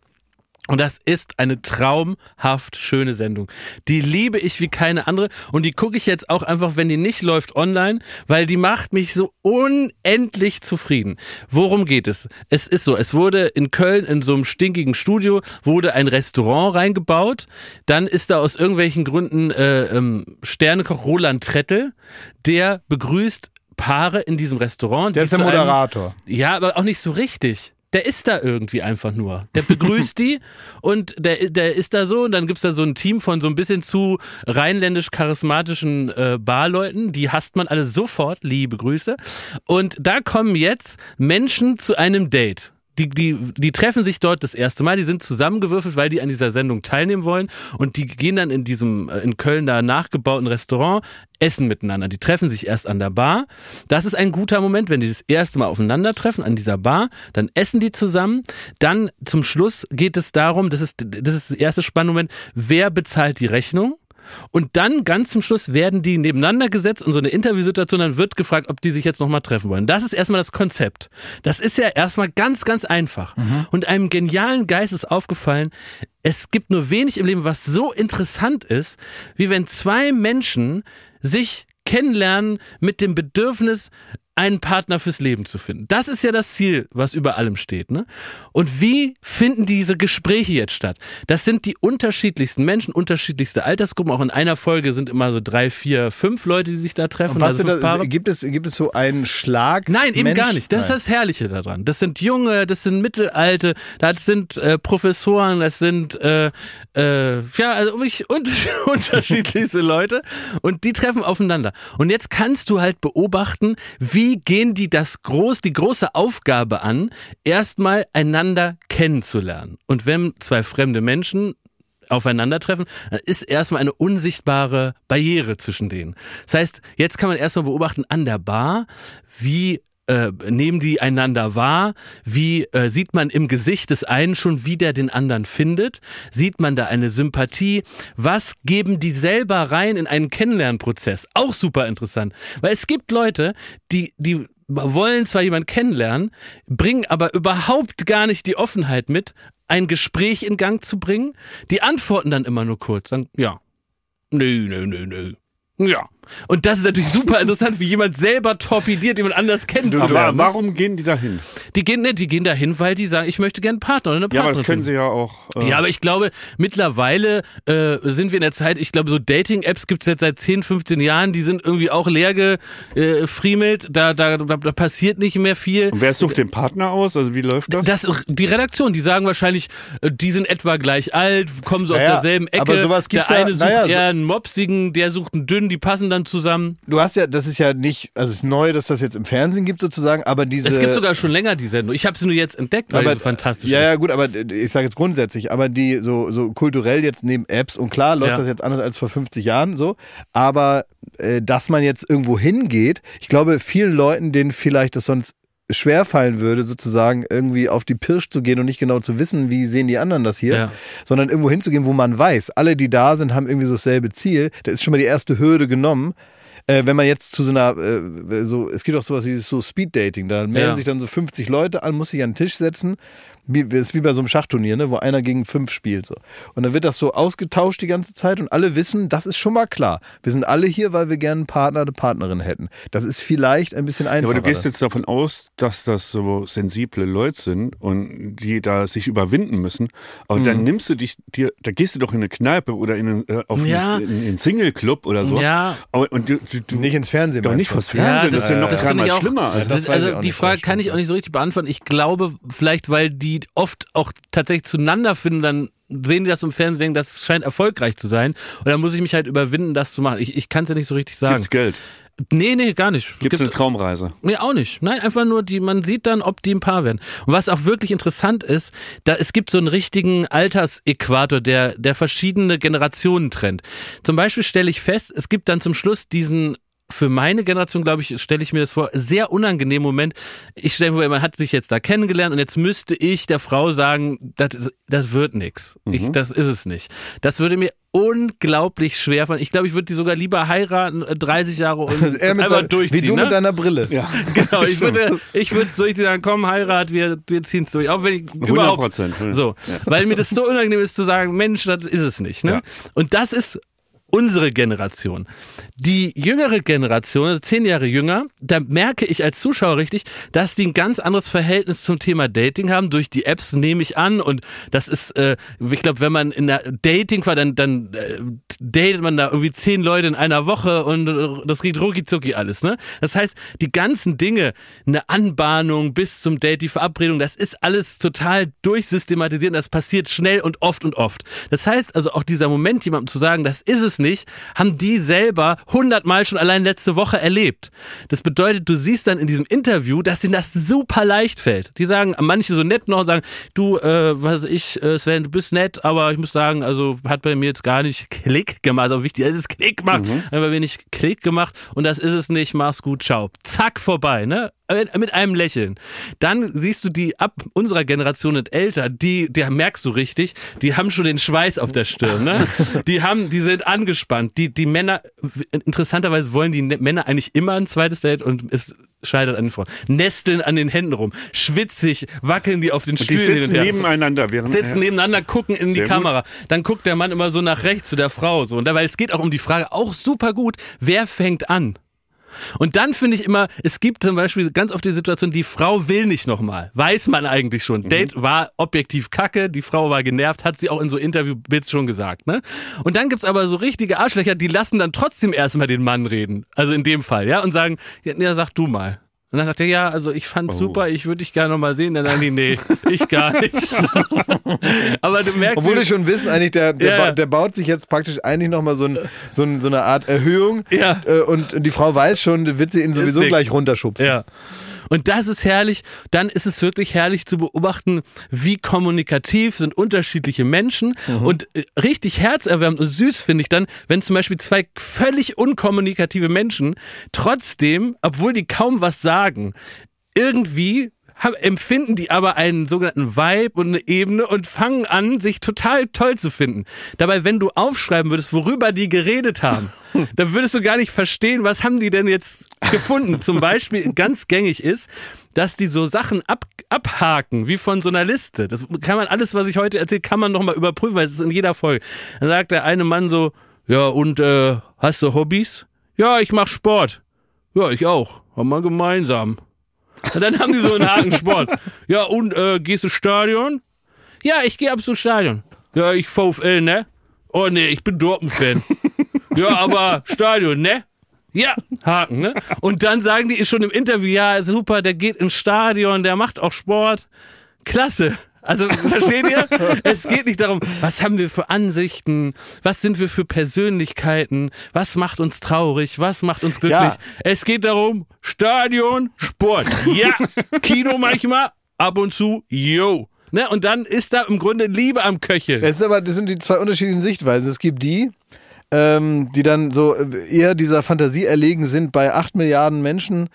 Und das ist eine traumhaft schöne Sendung. Die liebe ich wie keine andere. Und die gucke ich jetzt auch einfach, wenn die nicht läuft, online, weil die macht mich so unendlich zufrieden. Worum geht es? Es ist so, es wurde in Köln in so einem stinkigen Studio, wurde ein Restaurant reingebaut. Dann ist da aus irgendwelchen Gründen äh, ähm, Sternekoch Roland Trettel, der begrüßt Paare in diesem Restaurant. Der ist der zu einem- Moderator. ja, aber auch nicht so richtig. Der ist da irgendwie einfach nur. Der begrüßt die und der, der ist da so und dann gibt's da so ein Team von so ein bisschen zu rheinländisch charismatischen äh, Barleuten. Die hasst man alle sofort. Liebe Grüße. Und da kommen jetzt Menschen zu einem Date. Die, die, die treffen sich dort das erste Mal, die sind zusammengewürfelt, weil die an dieser Sendung teilnehmen wollen und die gehen dann in diesem äh, in Köln da nachgebauten Restaurant, essen miteinander. Die treffen sich erst an der Bar. Das ist ein guter Moment, wenn die das erste Mal aufeinandertreffen an dieser Bar, dann essen die zusammen. Dann zum Schluss geht es darum, das ist das, ist das erste spannende Moment, wer bezahlt die Rechnung? Und dann ganz zum Schluss werden die nebeneinander gesetzt und so eine Interviewsituation, dann wird gefragt, ob die sich jetzt nochmal treffen wollen. Das ist erstmal das Konzept. Das ist ja erstmal ganz, ganz einfach. Und einem genialen Geist ist aufgefallen, es gibt nur wenig im Leben, was so interessant ist, wie wenn zwei Menschen sich kennenlernen mit dem Bedürfnis, einen Partner fürs Leben zu finden. Das ist ja das Ziel, was über allem steht. Ne? Und wie finden diese Gespräche jetzt statt? Das sind die unterschiedlichsten Menschen, unterschiedlichste Altersgruppen. Auch in einer Folge sind immer so drei, vier, fünf Leute, die sich da treffen. Und was also Paare. gibt, es, gibt es so einen Schlag? Nein, eben Mensch? gar nicht. Das Nein. ist das Herrliche daran. Das sind junge, das sind mittelalte, das sind äh, Professoren, das sind äh, äh, ja also wirklich un unterschiedlichste Leute und die treffen aufeinander. Und jetzt kannst du halt beobachten, wie gehen die das groß, die große Aufgabe an, erstmal einander kennenzulernen. Und wenn zwei fremde Menschen aufeinandertreffen, dann ist erstmal eine unsichtbare Barriere zwischen denen. Das heißt, jetzt kann man erstmal beobachten an der Bar, wie äh, nehmen die einander wahr? Wie äh, sieht man im Gesicht des einen schon, wie der den anderen findet? Sieht man da eine Sympathie? Was geben die selber rein in einen Kennenlernprozess? Auch super interessant. Weil es gibt Leute, die, die wollen zwar jemanden kennenlernen, bringen aber überhaupt gar nicht die Offenheit mit, ein Gespräch in Gang zu bringen. Die antworten dann immer nur kurz, sagen, ja. Nö, nö, nö, nö. Ja. Und das ist natürlich super interessant, wie jemand selber torpediert, jemand anders Aber kennenzulernen. warum gehen die da hin? Die gehen, ne, die gehen dahin, weil die sagen, ich möchte gerne einen Partner oder eine Ja, Partnerin. aber das können sie ja auch. Äh, Ja, aber ich glaube, mittlerweile äh, sind wir in der Zeit, ich glaube, so Dating-Apps gibt es jetzt seit 10, 15 Jahren, die sind irgendwie auch leer gefriemelt, da, da, da, da passiert nicht mehr viel. Und wer sucht den Partner aus? Also wie läuft das? Das, die Redaktion, die sagen wahrscheinlich, äh, die sind etwa gleich alt, kommen so aus Naja, derselben Ecke. aber sowas gibt's der ja- eine sucht naja, eher einen mopsigen, der sucht einen dünnen, die passen dann zusammen. Du hast ja, das ist ja nicht, also es ist neu, dass das jetzt im Fernsehen gibt sozusagen, aber diese. es gibt sogar schon länger die Sendung. Ich habe sie nur jetzt entdeckt, weil aber, sie so fantastisch Ja, ist. ja, gut, aber ich sage jetzt grundsätzlich, aber die so, so kulturell jetzt neben Apps und klar läuft Ja. das jetzt anders als vor 50 Jahren so, aber äh, dass man jetzt irgendwo hingeht, ich glaube, vielen Leuten, denen vielleicht das sonst schwer fallen würde, sozusagen irgendwie auf die Pirsch zu gehen und nicht genau zu wissen, wie sehen die anderen das hier, Ja. sondern irgendwo hinzugehen, wo man weiß, alle, die da sind, haben irgendwie so dasselbe Ziel, da ist schon mal die erste Hürde genommen. Äh, wenn man jetzt zu so einer, äh, so, es gibt auch sowas wie so Speed-Dating, da melden Ja. sich dann so 50 Leute an, muss sich an den Tisch setzen, wie, das ist wie bei so einem Schachturnier, ne, wo einer gegen fünf spielt. So. Und dann wird das so ausgetauscht die ganze Zeit und alle wissen, das ist schon mal klar. Wir sind alle hier, weil wir gerne einen Partner, eine Partnerin hätten. Das ist vielleicht ein bisschen Ja, einfacher. aber du gehst jetzt davon aus, dass das so sensible Leute sind und die da sich überwinden müssen. Aber Mhm. dann nimmst du dich, dir, da gehst du doch in eine Kneipe oder in einen, äh, auf Ja. einen, in einen Single-Club oder so. Ja. Aber, und du, du, du nicht ins Fernsehen. doch nicht fürs Fernsehen, das, ist ja noch das dreimal schlimmer. das Das, also auch die Frage das kann ich auch nicht so richtig beantworten. Ich glaube, vielleicht, weil die oft auch tatsächlich zueinander finden, dann sehen die das im Fernsehen, das scheint erfolgreich zu sein. Und dann muss ich mich halt überwinden, das zu machen. Ich, ich kann es ja nicht so richtig sagen. Gibt's Geld? Nee, nee, gar nicht. Gibt's Gibt- eine Traumreise? Nee, auch nicht. Nein, einfach nur, die, man sieht dann, ob die ein Paar werden. Und was auch wirklich interessant ist, da, es gibt so einen richtigen Altersäquator, der, der verschiedene Generationen trennt. Zum Beispiel stelle ich fest, es gibt dann zum Schluss diesen für meine Generation, glaube ich, stelle ich mir das vor, sehr unangenehmen Moment. Ich stelle mir vor, man hat sich jetzt da kennengelernt und jetzt müsste ich der Frau sagen, das, das wird nix. Ich, das ist es nicht. Das würde mir unglaublich schwer fallen. Ich glaube, ich würde die sogar lieber heiraten, äh, 30 Jahre und einfach seinem- durchziehen. wie du ne? mit deiner Brille. Ja. Genau, ich würde ich würde es durchziehen, sagen, komm, heirat, wir, wir ziehen es durch. Auch wenn ich 100 überhaupt Prozent. ja. so, weil mir das so unangenehm ist zu sagen, Mensch, das ist es nicht. Ne? Ja. Und das ist unsere Generation. Die jüngere Generation, also zehn Jahre jünger, da merke ich als Zuschauer richtig, dass die ein ganz anderes Verhältnis zum Thema Dating haben. Durch die Apps nehme ich an und das ist, äh, ich glaube, wenn man in der Dating war, dann, dann äh, datet man da irgendwie zehn Leute in einer Woche und das geht rucki alles. Ne? Das heißt, die ganzen Dinge, eine Anbahnung bis zum Date, die Verabredung, das ist alles total durchsystematisiert und das passiert schnell und oft und oft. Das heißt also auch dieser Moment, jemandem zu sagen, das ist es nicht, haben die selber hundertmal schon allein letzte Woche erlebt. Das bedeutet, du siehst dann in diesem Interview, dass ihnen das super leicht fällt. Die sagen, manche so nett noch, sagen, du, äh, was ich, äh, Sven, du bist nett, aber ich muss sagen, also hat bei mir jetzt gar nicht Klick gemacht. Also wichtig, es ist Klick gemacht, hat bei mir nicht Klick gemacht und das ist es nicht, mach's gut, ciao. Zack, vorbei, ne? Mit- mit einem Lächeln. Dann siehst du die ab unserer Generation und älter, die, die merkst du richtig, die haben schon den Schweiß auf der Stirn, ne? Die haben, die sind angespannt. Die, die Männer, interessanterweise wollen die Ne- Männer eigentlich immer ein zweites Date und es scheitert an den Frauen. Nesteln an den Händen rum, schwitzig, wackeln die auf den Und die Stühlen hin sitzen nebeneinander. Während, sitzen nebeneinander, gucken in Sehr die Kamera. Dann guckt der Mann immer so nach rechts zu der Frau. So. Und da, weil es geht auch um die Frage, auch super gut, wer fängt an? Und dann finde ich immer, es gibt zum Beispiel ganz oft die Situation, die Frau will nicht nochmal. Weiß man eigentlich schon. Date war objektiv kacke, die Frau war genervt, hat sie auch in so Interviewbits schon gesagt. Ne? Und dann gibt's aber so richtige Arschlöcher, die lassen dann trotzdem erstmal den Mann reden. Also in dem Fall, ja, und sagen, ja, ja sag du mal. Und dann sagt er, ja, also ich fand's super, ich würde dich gerne nochmal sehen. Dann sagen die, nee, ich gar nicht. aber du merkst, Obwohl wir schon wissen, eigentlich, der, der, Ja, ba- der baut sich jetzt praktisch eigentlich nochmal so, ein, so, ein, so eine Art Erhöhung. Ja. Äh, und die Frau weiß schon, wird sie ihn sowieso gleich runterschubsen. Ja. Und das ist herrlich. Dann ist es wirklich herrlich zu beobachten, wie kommunikativ sind unterschiedliche Menschen. Und äh, richtig herzerwärmend und süß finde ich dann, wenn zum Beispiel zwei völlig unkommunikative Menschen trotzdem, obwohl die kaum was sagen, irgendwie empfinden die aber einen sogenannten Vibe und eine Ebene und fangen an, sich total toll zu finden. Dabei, wenn du aufschreiben würdest, worüber die geredet haben, dann würdest du gar nicht verstehen, was haben die denn jetzt gefunden. Zum Beispiel ganz gängig ist, dass die so Sachen ab, abhaken, wie von so einer Liste. Das kann man, alles, was ich heute erzähle, kann man nochmal überprüfen, weil es ist in jeder Folge. Dann sagt der eine Mann so, ja, und äh, hast du Hobbys? Ja, ich mach Sport. Ja, ich auch. Haben wir gemeinsam. Und dann haben die so einen Haken Sport. Ja, und äh, gehst du Stadion? Ja, ich gehe absolut Stadion. Ja, ich VfL, ne? Oh nee, ich bin Dortmund-Fan. ja, aber Stadion, ne? Ja, Haken, ne? Und dann sagen die schon im Interview, ja, super, der geht ins Stadion, der macht auch Sport. Klasse. Also, versteht ihr? Es geht nicht darum, was haben wir für Ansichten, was sind wir für Persönlichkeiten, was macht uns traurig, was macht uns glücklich. Ja. Es geht darum, Stadion, Sport. Ja, Kino manchmal, ab und zu, yo. Ne? Und dann ist da im Grunde Liebe am Köcheln. Es ist aber, das sind die zwei unterschiedlichen Sichtweisen. Es gibt die, ähm, die dann so eher dieser Fantasie erlegen sind bei acht Milliarden Menschen.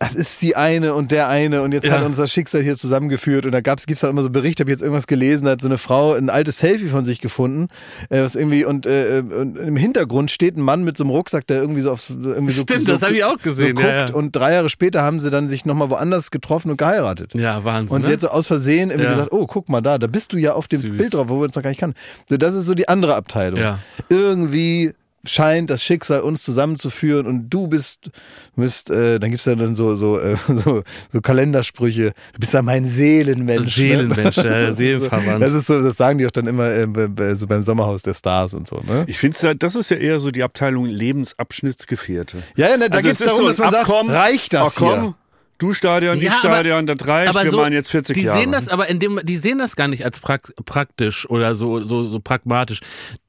Das ist die eine und der eine und jetzt Ja. hat uns das Schicksal hier zusammengeführt und da gab's gibt's auch immer so Berichte, habe jetzt irgendwas gelesen, da hat so eine Frau ein altes Selfie von sich gefunden, äh, was irgendwie und, äh, und im Hintergrund steht ein Mann mit so einem Rucksack, der irgendwie so auf irgendwie so, Stimmt, so, das hab ich auch gesehen, so ja, ja. und drei Jahre später haben sie dann sich nochmal woanders getroffen und geheiratet. Ja, Wahnsinn. Und ne? sie hat so aus Versehen irgendwie gesagt, oh, guck mal da, da bist du ja auf dem Süß. Bild drauf, wo wir uns noch gar nicht kannten. So, das ist so die andere Abteilung. Ja. Irgendwie scheint das Schicksal uns zusammenzuführen und du bist, bist äh, dann gibt's ja dann so, so, äh, so, so Kalendersprüche, du bist ja mein Seelenmensch. Seelenmensch, ne? ja, Seelenverwandt. Das ist so, das sagen die auch dann immer äh, bei- so beim Sommerhaus der Stars und so, ne? Ich finde, das ist ja eher so die Abteilung Lebensabschnittsgefährte. Ja, ja, ne, da Also geht's es darum, so dass man ein sagt, Abkommen. reicht das Ach komm, hier? Du Stadion, ich Ja, aber- Stadion, das reicht, aber wir so, machen jetzt 40 die Jahre. sehen das aber in dem, die sehen das gar nicht als prak praktisch oder so, so, so pragmatisch.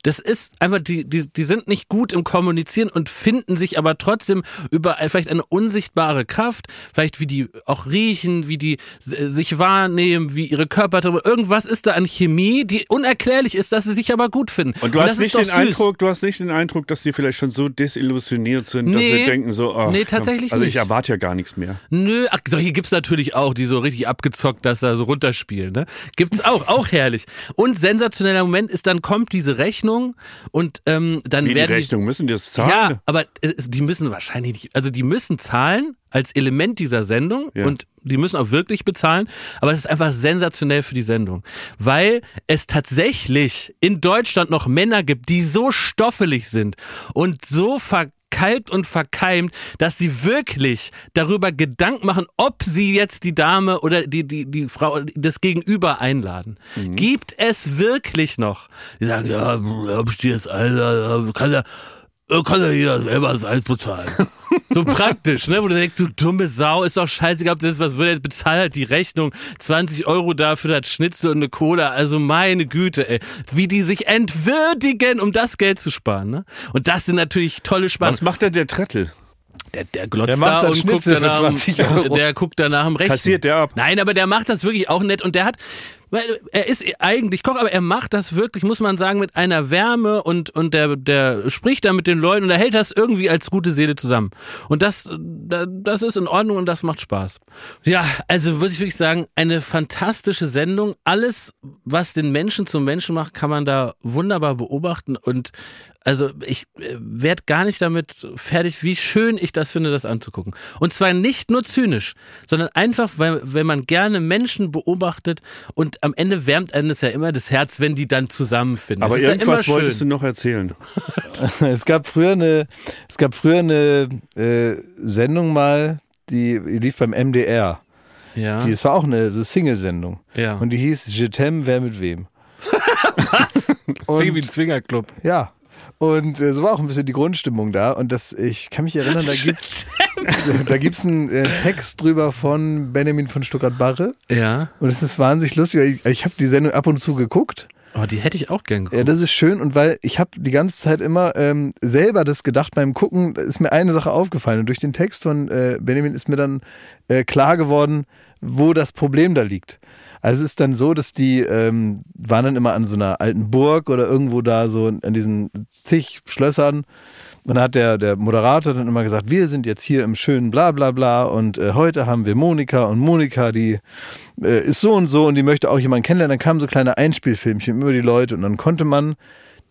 Das ist einfach, die, die, die sind nicht gut im Kommunizieren und finden sich aber trotzdem über vielleicht eine unsichtbare Kraft, vielleicht wie die auch riechen, wie die sich wahrnehmen, wie ihre Körper, irgendwas ist da an Chemie, die unerklärlich ist, dass sie sich aber gut finden. Und du das hast nicht den süß. Eindruck, du hast nicht den Eindruck, dass die vielleicht schon so desillusioniert sind, dass Nee. sie denken so, ach, Nee, tatsächlich also ich nicht. erwarte ja gar nichts mehr. Nö, ach, solche gibt's natürlich auch, die so richtig abgezockt, dass da so runterspielen, ne? Gibt's auch, auch herrlich. Und sensationeller Moment ist, dann kommt diese Rechnung und ähm, dann Wie die werden Rechnung, müssen die das zahlen? Ja, aber es- die müssen wahrscheinlich nicht, also die müssen zahlen als Element dieser Sendung Ja. und die müssen auch wirklich bezahlen, aber es ist einfach sensationell für die Sendung, weil es tatsächlich in Deutschland noch Männer gibt, die so stoffelig sind und so verkalkt und verkeimt, dass sie wirklich darüber Gedanken machen, ob sie jetzt die Dame oder die, die, die Frau, das Gegenüber einladen. Gibt es wirklich noch? Die sagen, ja, hab ich die jetzt einladen, kann ja, äh, kann ja jeder selber das Eis bezahlen. So praktisch, ne? Wo du denkst, du dumme Sau, ist doch scheißegal, ob das ist, was will, jetzt bezahlt halt die Rechnung. 20 Euro dafür das Schnitzel und eine Cola. Also meine Güte, ey. Wie die sich entwürdigen, um das Geld zu sparen, ne? Und das sind natürlich tolle Spannungen. Was macht denn der Trettel? Der, der glotzt Der macht da das und guckt Schnitzel für danach, 20 Euro. der guckt danach im Rechten. Kassiert der ab? Nein, aber der macht das wirklich auch nett und der hat, weil er ist eigentlich Koch, aber er macht das wirklich, muss man sagen, mit einer Wärme und, und der, der spricht da mit den Leuten und er hält das irgendwie als gute Seele zusammen. Und das, da- das ist in Ordnung und das macht Spaß. Ja, also muss ich wirklich sagen, eine fantastische Sendung. Alles, was den Menschen zum Menschen macht, kann man da wunderbar beobachten und also ich werde gar nicht damit fertig, wie schön ich das finde, das anzugucken. Und zwar nicht nur zynisch, sondern einfach, weil wenn man gerne Menschen beobachtet und am Ende wärmt einem es ja immer das Herz, wenn die dann zusammenfinden. Aber das ja irgendwas immer wolltest du noch erzählen. Es gab früher eine, es gab früher eine äh, Sendung mal, die lief beim MDR. Ja. Die, es war auch eine so Single-Sendung. Ja. Und die hieß Je t'aime, wer mit wem. Klingt wie ein Und Zwingerclub. ja. Und äh, so war auch ein bisschen die Grundstimmung da. Und das, ich kann mich erinnern, da gibt's, da gibt's einen äh, Text drüber von Benjamin von Stuttgart-Barre. Ja. Und es ist wahnsinnig lustig. Ich, ich habe die Sendung ab und zu geguckt. Oh, die hätte ich auch gern geguckt. Ja, das ist schön und weil ich habe die ganze Zeit immer ähm, selber das gedacht beim Gucken, ist mir eine Sache aufgefallen und durch den Text von äh, Benjamin ist mir dann äh, klar geworden, wo das Problem da liegt. Also es ist dann so, dass die ähm, waren dann immer an so einer alten Burg oder irgendwo da so an diesen zig Schlössern und dann hat der, der Moderator dann immer gesagt, wir sind jetzt hier im schönen bla bla bla und äh, heute haben wir Monika und Monika, die äh, ist so und so und die möchte auch jemanden kennenlernen. Dann kamen so kleine Einspielfilmchen über die Leute und dann konnte man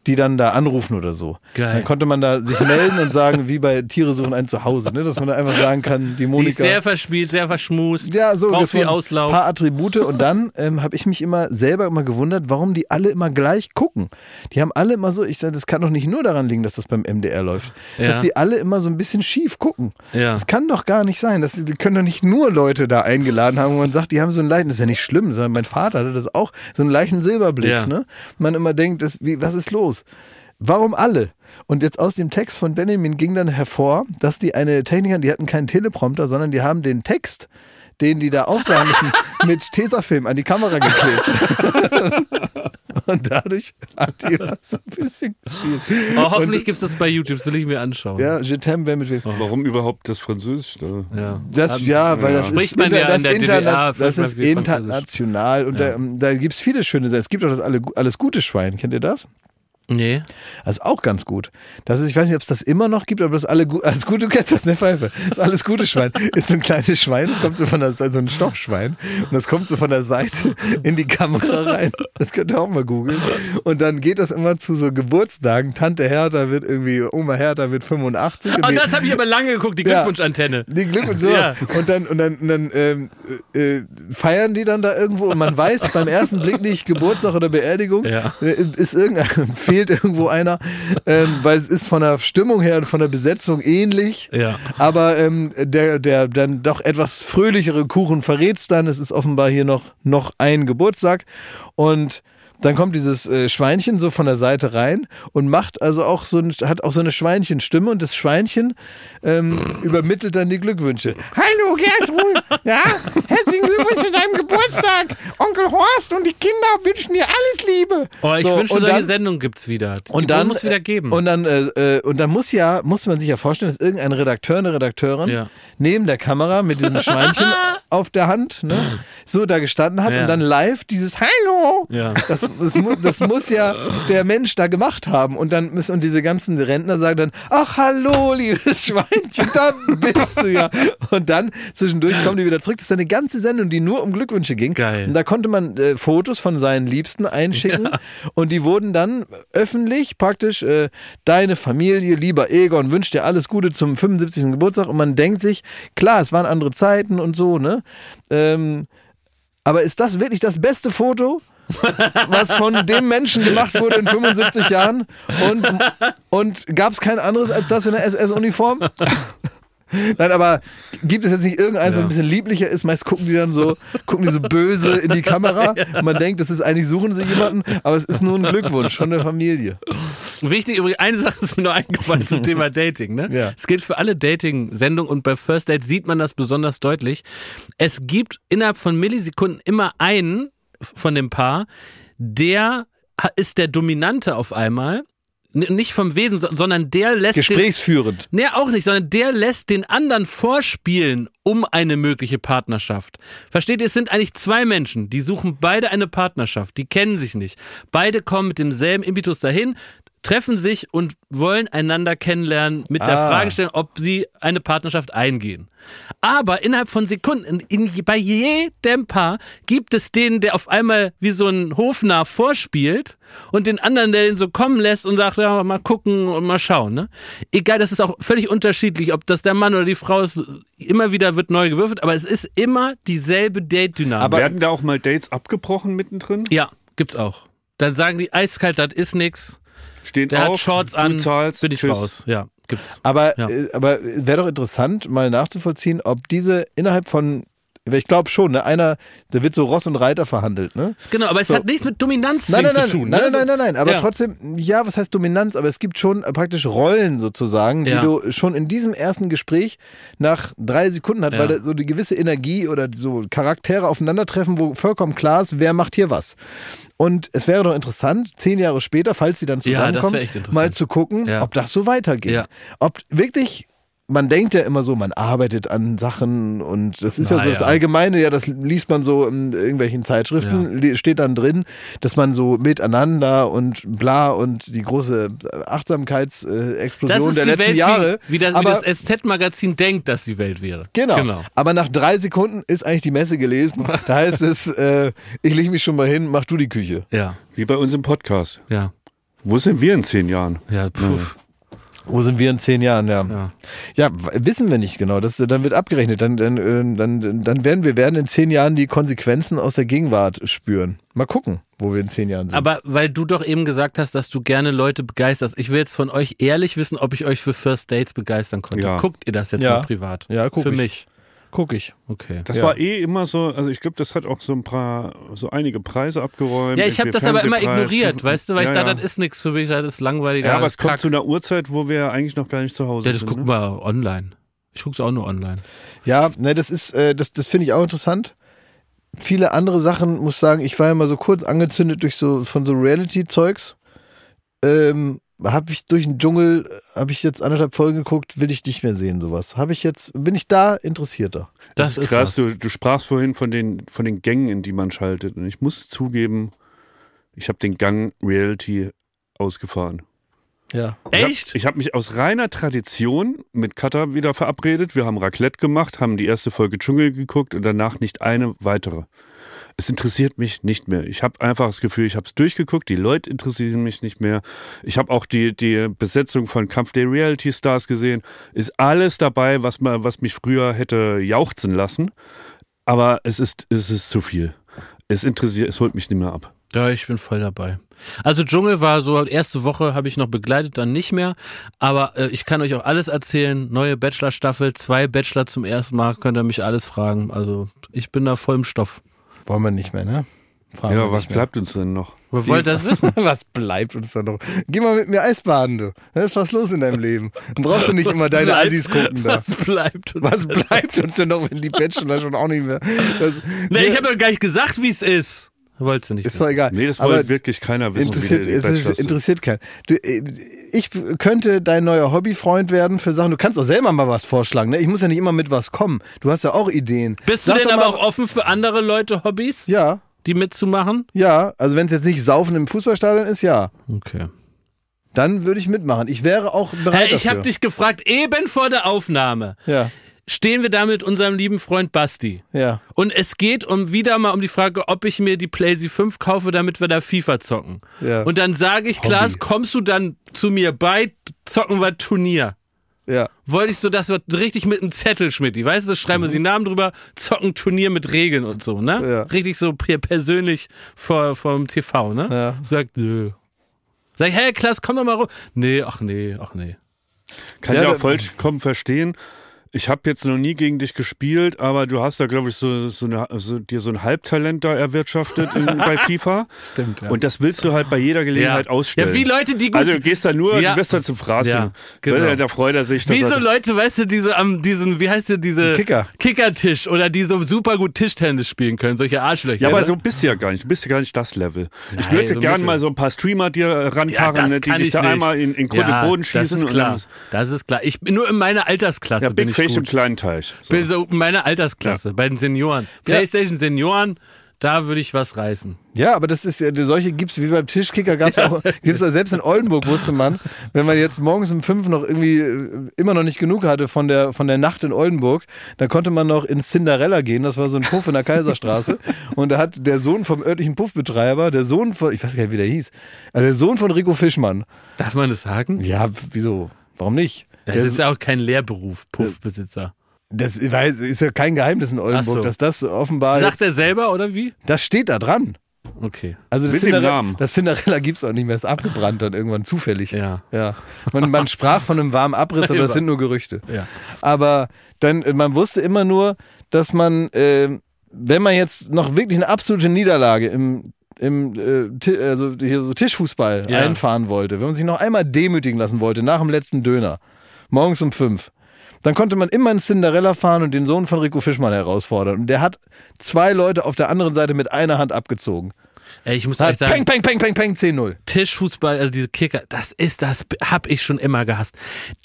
die dann da anrufen oder so. Geil. Dann konnte man da sich melden und sagen, wie bei Tiere suchen ein Zuhause, ne? dass man da einfach sagen kann, die die ist Monika. sehr verspielt, sehr verschmust. Ja, so Braucht viel Auslauf. Ein paar Attribute und dann ähm, habe ich mich immer selber immer gewundert, warum die alle immer gleich gucken. Die haben alle immer so, ich sage, das kann doch nicht nur daran liegen, dass das beim MDR läuft, Ja. dass die alle immer so ein bisschen schief gucken. Ja. Das kann doch gar nicht sein. Das, die können doch nicht nur Leute da eingeladen haben, wo man sagt, die haben so einen leichten, das ist ja nicht schlimm, sondern mein Vater hatte das auch, so einen leichten Silberblick. Ja. Ne? Man immer denkt, das, wie, was ist los? Warum alle? Und jetzt aus dem Text von Benjamin ging dann hervor, dass die eine Techniker, die hatten keinen Teleprompter, sondern die haben den Text, den die da aufsagen müssen, mit Tesafilm an die Kamera geklebt. Und dadurch hat die was so ein bisschen gespielt. Oh, hoffentlich gibt's das bei YouTube, das will ich mir anschauen. Ja, Je t'aime, wer mit wem. Warum überhaupt das Französisch? Da? Ja. Das, ja, weil das Spricht ist, man inter, ja das, in der interna- DDR das ist international und da, da gibt es viele schöne Sachen. Es gibt auch das alle, alles gute Schwein, kennt ihr das? Nee. Das ist auch ganz gut. Das ist, ich weiß nicht, ob es das immer noch gibt, aber das alle alles gut, du kennst das, ne Pfeife. Das alles gute Schwein. Ist so ein kleines Schwein, das kommt so von der Seite, so ein Stoffschwein. Und das kommt so von der Seite in die Kamera rein. Das könnt ihr auch mal googeln. Und dann geht das immer zu so Geburtstagen. Tante Hertha wird irgendwie, Oma Hertha wird 85. und Oh, die- das habe ich aber lange geguckt, die Ja. Glückwunschantenne. die Glück und so. Ja. Und dann, und dann, und dann ähm, äh, feiern die dann da irgendwo und man weiß beim ersten Blick nicht, Geburtstag oder Beerdigung, Ja. äh, ist irgendein, fehlt irgendwo einer, ähm, weil es ist von der Stimmung her und von der Besetzung ähnlich. Ja. Aber ähm, der, der dann doch etwas fröhlichere Kuchen verrät's dann. Es ist offenbar hier noch, noch ein Geburtstag. Und dann kommt dieses äh, Schweinchen so von der Seite rein und macht also auch so ein, hat auch so eine Schweinchenstimme und das Schweinchen ähm, übermittelt dann die Glückwünsche. Hallo Gertrud, ja, herzlichen Glückwunsch zu deinem Geburtstag. Onkel Horst und die Kinder wünschen dir alles Liebe. Oh, ich So, wünschte, und solche dann- Sendungen gibt's wieder. Die und dann muss es wieder geben. Und dann äh, äh, und dann muss ja muss man sich ja vorstellen, dass irgendein Redakteur, eine Redakteurin Ja. neben der Kamera mit diesem Schweinchen auf der Hand, ne, so da gestanden hat Ja. und dann live dieses Hallo. Ja. Das, das, mu das muss ja der Mensch da gemacht haben und dann müssen und diese ganzen Rentner sagen dann, ach hallo, liebes Schweinchen, da bist du ja. Und dann zwischendurch kommen die wieder zurück. Das ist eine ganze Sendung, die nur um Glückwünsche ging. Geil. Und da konnte man äh, Fotos von seinen Liebsten einschicken und die wurden dann öffentlich praktisch äh, deine Familie, lieber Egon, wünscht dir alles Gute zum 75. Geburtstag und man denkt sich, klar, es waren andere Zeiten und so, ne? Ähm, aber ist das wirklich das beste Foto? Was von dem Menschen gemacht wurde in 75 Jahren und, und gab es kein anderes als das in der SS-Uniform? Nein, aber gibt es jetzt nicht irgendeins, das ein bisschen lieblicher ist? Meist gucken die dann so, gucken die so böse in die Kamera. Und man denkt, das ist eigentlich, suchen sie jemanden, aber es ist nur ein Glückwunsch von der Familie. Wichtig übrigens, eine Sache ist mir noch eingefallen zum Thema Dating. Ne? Ja. Es gilt für alle Dating-Sendungen und bei First Date sieht man das besonders deutlich. Es gibt innerhalb von Millisekunden immer einen von dem Paar, der ist der Dominante auf einmal. Nicht vom Wesen, so- sondern der lässt den, Gesprächsführend. Nee, auch nicht, sondern der lässt den anderen vorspielen um eine mögliche Partnerschaft. Versteht ihr, es sind eigentlich zwei Menschen, die suchen beide eine Partnerschaft, die kennen sich nicht. Beide kommen mit demselben Impetus dahin, treffen sich und wollen einander kennenlernen mit der Ah. Fragestellung, ob sie eine Partnerschaft eingehen. Aber innerhalb von Sekunden, in, in, bei jedem Paar gibt es den, der auf einmal wie so ein Hofnarr vorspielt und den anderen, der den so kommen lässt und sagt, ja, mal gucken und mal schauen. Ne? Egal, das ist auch völlig unterschiedlich, ob das der Mann oder die Frau ist. Immer wieder wird neu gewürfelt, aber es ist immer dieselbe Date-Dynamik. Aber- Werden da auch mal Dates abgebrochen mittendrin? ja, gibt's auch. Dann sagen die eiskalt, das ist nix. Stehen Der auf, hat Shorts du an, zahlst, bin ich tschüss. raus. Ja, gibt's. Aber, Ja. äh, aber wäre doch interessant, mal nachzuvollziehen, ob diese innerhalb von, ich glaube schon, ne, einer, da wird so Ross und Reiter verhandelt, ne? Genau, aber es So. hat nichts mit Dominanz Nein, nein, zu nein, tun. nein, ne? nein, nein, nein, aber Ja. trotzdem, ja, was heißt Dominanz? Aber es gibt schon äh, praktisch Rollen sozusagen, die Ja. du schon in diesem ersten Gespräch nach drei Sekunden hat, Ja. weil da so die gewisse Energie oder so Charaktere aufeinandertreffen, wo vollkommen klar ist, wer macht hier was. Und es wäre doch interessant, zehn Jahre später, falls sie dann zusammenkommen, mal zu gucken, ob das so weitergeht. Ja. Ob wirklich man denkt ja immer so, man arbeitet an Sachen und das ist ja Na so das ja. Allgemeine, ja, das liest man so in irgendwelchen Zeitschriften, li- steht dann drin, dass man so miteinander und bla und die große Achtsamkeitsexplosion Das ist der die letzten Welt, Jahre. wie, wie das, wie aber, das SZ-Magazin denkt, dass die Welt wäre. genau. genau. Aber nach drei Sekunden ist eigentlich die Messe gelesen. Da heißt es, äh, ich lege mich schon mal hin, mach du die Küche. Ja, Wie bei uns im Podcast. ja, Wo sind wir in zehn Jahren? ja. Puh. Wo sind wir in zehn Jahren? Ja, Ja. ja. wissen wir nicht genau. Das, dann wird abgerechnet. Dann, dann, äh, dann, dann werden wir werden in zehn Jahren die Konsequenzen aus der Gegenwart spüren. Mal gucken, wo wir in zehn Jahren sind. Aber weil du doch eben gesagt hast, dass du gerne Leute begeisterst, ich will jetzt von euch ehrlich wissen, ob ich euch für First Dates begeistern konnte. Ja. Guckt ihr das jetzt Ja. mal privat? Ja, guck Für ich. mich. Guck ich. Okay. Das Ja. war eh immer so, also ich glaube, das hat auch so ein paar, so einige Preise abgeräumt. Ja, ich habe das aber immer ignoriert, weißt du, weil ja, ich ja. dachte, das ist nichts für mich, das ist langweiliger. Ja, aber es kommt Kack. zu einer Uhrzeit, wo wir eigentlich noch gar nicht zu Hause Ja, das sind. gucken ne? wir online. Ich guck's auch nur online. Ja, ne, das ist, äh, das, das finde ich auch interessant. Viele andere Sachen, muss sagen, ich war ja mal so kurz angezündet durch so von so Reality-Zeugs. Ähm, habe ich durch den Dschungel, habe ich jetzt anderthalb Folgen geguckt, will ich nicht mehr sehen, sowas. Habe ich jetzt, bin ich da interessierter. Das, ist ist krass. Du, du sprachst vorhin von den, von den Gängen, in die man schaltet. Und ich muss zugeben, ich habe den Gang Reality ausgefahren. Ja. Echt? Ich habe hab mich aus reiner Tradition mit Katha wieder verabredet. Wir haben Raclette gemacht, haben die erste Folge Dschungel geguckt und danach nicht eine weitere. Es interessiert mich nicht mehr. Ich habe einfach das Gefühl, ich habe es durchgeguckt, die Leute interessieren mich nicht mehr. Ich habe auch die, die Besetzung von Kampf der Reality Stars gesehen. Ist alles dabei, was, man, was mich früher hätte jauchzen lassen. Aber es ist, es ist zu viel. Es interessiert, es holt mich nicht mehr ab. Ja, ich bin voll dabei. Also Dschungel war so, erste Woche habe ich noch begleitet, dann nicht mehr. Aber äh, ich kann euch auch alles erzählen. Neue Bachelor-Staffel, zwei Bachelor zum ersten Mal, könnt ihr mich alles fragen. Also ich bin da voll im Stoff. Wollen wir nicht mehr, ne? Fragen Ja, wir was bleibt uns denn noch? Wer wollte das wissen? Was bleibt uns da noch? Geh mal mit mir Eisbaden, du. Da ist was los in deinem Leben. Dann brauchst du nicht immer deine bleibt- Assis gucken da. Was bleibt uns? Was bleibt uns denn noch, wenn die Bachelor schon auch nicht mehr. Das, Nee, ich habe ja gar nicht gesagt, wie es ist. Wolltest du nicht ist wissen. doch egal. Nee, das Aber wollte wirklich keiner wissen. interessiert, wie die es ist, interessiert keinen. Du, äh, ich könnte dein neuer Hobbyfreund werden für Sachen. Du kannst auch selber mal was vorschlagen. Ne? Ich muss ja nicht immer mit was kommen. Du hast ja auch Ideen. Bist du Sag denn doch aber mal- auch offen für andere Leute Hobbys, Ja, die mitzumachen? ja. Also wenn es jetzt nicht Saufen im Fußballstadion ist, ja. Okay. Dann würde ich mitmachen. Ich wäre auch bereit Hey, ich habe dich gefragt, eben vor der Aufnahme. Ja, Stehen wir da mit unserem lieben Freund Basti. ja. Und es geht um wieder mal um die Frage, ob ich mir die PlayStation 5 kaufe, damit wir da FIFA zocken. Ja. Und dann sage ich, Klaas, kommst du dann zu mir bei, zocken wir Turnier. Ja. Wollte ich so, dass wir richtig mit einem Zettel, Schmidt, weißt du, schreiben wir die Namen drüber, zocken Turnier mit Regeln und so, ne? Ja. Richtig so per- persönlich vor, vor dem TV, ne? Ja. Sagt, nö. Sag ich, hey, Klaas, komm doch mal rum. Nee, ach nee, ach nee. Kann Ja, ich auch vollkommen verstehen. Ich habe jetzt noch nie gegen dich gespielt, aber du hast da, glaube ich, so, so, eine, so dir so ein Halbtalent da erwirtschaftet in, bei FIFA. Stimmt, ja. Und das willst du halt bei jeder Gelegenheit Ja. ausstellen. Ja, wie Leute, die gut- Also du gehst da nur, Ja. du wirst da zum Fraßen. Ja, genau. Da freut er sich. Wie so Leute, weißt du, diese am diesen, wie heißt der, diese Kicker. Kickertisch oder die so super gut Tischtennis spielen können, solche Arschlöcher. Ja, aber ne? so bist du ja gar nicht. Du bist ja gar nicht das Level. ich Nein, würde so gerne mal so ein paar Streamer dir äh, rankarren, ne, die dich ich da nicht. einmal in, in Grund und Boden schießen. Das ist klar. Das ist klar. Ich bin nur in meiner Altersklasse bin ich Fish gut. im kleinen Teich. So. bin so in meiner Altersklasse bei den Senioren. PlayStation Senioren, da würde ich was reißen. Ja, aber das ist ja, solche gibt's wie beim Tischkicker gab's auch, gibt's ja selbst in Oldenburg wusste man, wenn man jetzt morgens um fünf noch irgendwie äh, immer noch nicht genug hatte von der, von der Nacht in Oldenburg, dann konnte man noch ins Cinderella gehen, das war so ein Puff in der Kaiserstraße und da hat der Sohn vom örtlichen Puffbetreiber, der Sohn von, ich weiß gar nicht, wie der hieß, also der Sohn von Rico Fischmann. Darf man das sagen? Ja, wieso? Warum nicht? Das ist ja auch kein Lehrberuf, Puffbesitzer. Das ist ja kein Geheimnis in Oldenburg, so. dass das offenbar Sagt jetzt, er selber oder wie? das steht da dran. Okay. Also das Mit dem Cinderella, Namen. das Cinderella gibt's auch nicht mehr, ist abgebrannt dann irgendwann zufällig. Ja. Ja. Man, man sprach von einem warmen Abriss, aber das sind nur Gerüchte. Ja. Aber dann, man wusste immer nur, dass man, äh, wenn man jetzt noch wirklich eine absolute Niederlage im im äh, also hier so Tischfußball Ja. einfahren wollte, wenn man sich noch einmal demütigen lassen wollte nach dem letzten Döner, morgens um fünf, dann konnte man immer in Cinderella fahren und den Sohn von Rico Fischmann herausfordern. Und der hat zwei Leute auf der anderen Seite mit einer Hand abgezogen. Ey, ich muss Hat sagen, peng, peng, peng, peng, peng, 10-0. Tischfußball, also diese Kicker, das ist das, hab ich schon immer gehasst.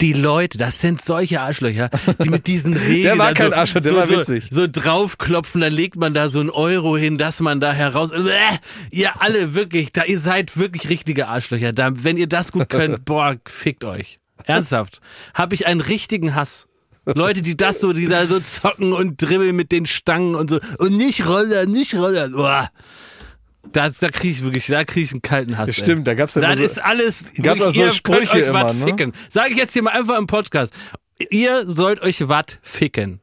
Die Leute, das sind solche Arschlöcher, die mit diesen Regeln war dann kein so, Arschloch, der so, war so, witzig. so draufklopfen, dann legt man da so einen Euro hin, dass man da heraus. Bäh, ihr alle wirklich, da ihr seid wirklich richtige Arschlöcher. Da, wenn ihr das gut könnt, boah, fickt euch. Ernsthaft. Hab ich einen richtigen Hass. Leute, die das so, die da so zocken und dribbeln mit den Stangen und so. Und nicht rollern, nicht rollern. Boah. Da, da kriege ich wirklich, da kriege ich einen kalten Hass. Das ey. stimmt, da gab's ja Das so- ist alles. Wirklich, auch so ihr Sprüche immer, ne? ficken. Sage ich jetzt hier mal einfach im Podcast. Ihr sollt euch wat ficken.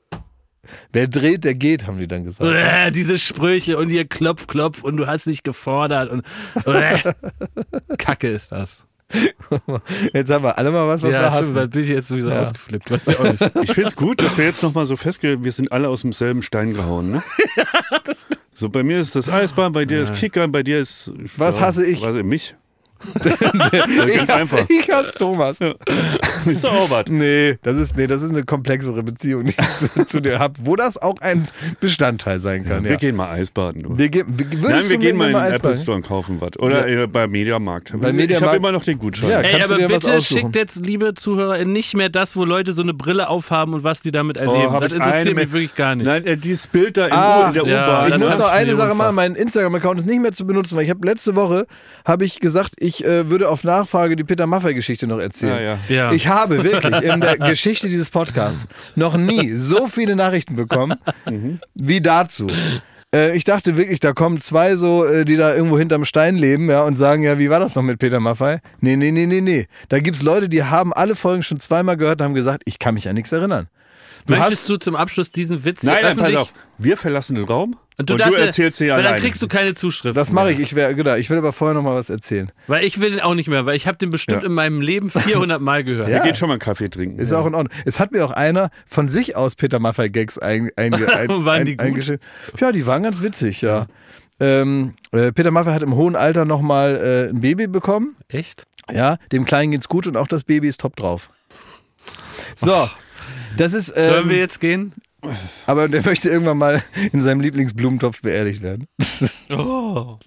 Wer dreht, der geht, haben die dann gesagt. Äh, diese Sprüche und ihr klopf, klopf und du hast nicht gefordert und Kacke ist das. Jetzt haben wir alle mal was, was wir ja, stimmt, hassen. da bin ich jetzt sowieso ausgeflippt. Weiß ich auch nicht. Ich finde es gut, dass wir jetzt nochmal so festgelegt wir sind alle aus demselben Stein gehauen. Ne? so, bei mir ist das Eisbahn, bei dir ist Kicker, bei dir ist. Was hasse ich? Was, mich? Ich Ganz hasse, einfach. ich hasse Thomas. Ist doch auch was. Nee, das ist, nee, das ist eine komplexere Beziehung, die ich zu, zu dir habe, wo das auch ein Bestandteil sein kann. Wir Ja. gehen mal Eisbaden. Du. Wir, ge- Nein, wir du gehen mal in den Apple? Store und kaufen was. Oder äh, bei Mediamarkt. Bei ich Mediamarkt- habe immer noch den Gutschein. Ja, Ey, aber bitte schickt jetzt, liebe Zuhörer, nicht mehr das, wo Leute so eine Brille aufhaben und was die damit erleben. Oh, das ich interessiert mich wirklich gar nicht. Nein, äh, dieses Bild da in, Ah, in der ja, U-Bahn. Ich dann muss noch eine. Sache machen, mein Instagram-Account ist nicht mehr zu benutzen, weil ich habe letzte Woche habe ich gesagt, ich äh, würde auf Nachfrage die Peter Maffay-Geschichte noch erzählen. Ja, ja. Ja. Ich habe wirklich in der Geschichte dieses Podcasts noch nie so viele Nachrichten bekommen wie dazu. Äh, Ich dachte wirklich, da kommen zwei so, äh, die da irgendwo hinterm Stein leben, ja, und sagen, ja, wie war das noch mit Peter Maffay? Nee, nee, nee, nee, nee. Da gibt's Leute, die haben alle Folgen schon zweimal gehört und haben gesagt, ich kann mich an nichts erinnern. Du Möchtest hast, du zum Abschluss diesen Witz Nein, nein, pass auf. Wir verlassen den Raum und du, darfst ja- erzählst dir weil alleine. Dann kriegst du keine Zuschrift. das mache ich, ich, wär, genau, ich will aber vorher noch mal was erzählen. Weil ich will den auch nicht mehr, weil ich habe den bestimmt Ja. in meinem Leben 400 Mal gehört. Ja. Wir gehen schon mal einen Kaffee trinken. Ist auch in Ordnung. Es hat mir auch einer von sich aus Peter Maffay Gags ein, ein, ein, Waren die ein, gut? eingeschickt. Ja, die waren ganz witzig, ja. Ähm, äh, Peter Maffay hat im hohen Alter nochmal äh, ein Baby bekommen. Echt? Ja, dem Kleinen geht's gut und auch das Baby ist top drauf. So, das ist. Ähm, Sollen wir jetzt gehen? aber der möchte irgendwann mal in seinem Lieblingsblumentopf beerdigt werden. Oh.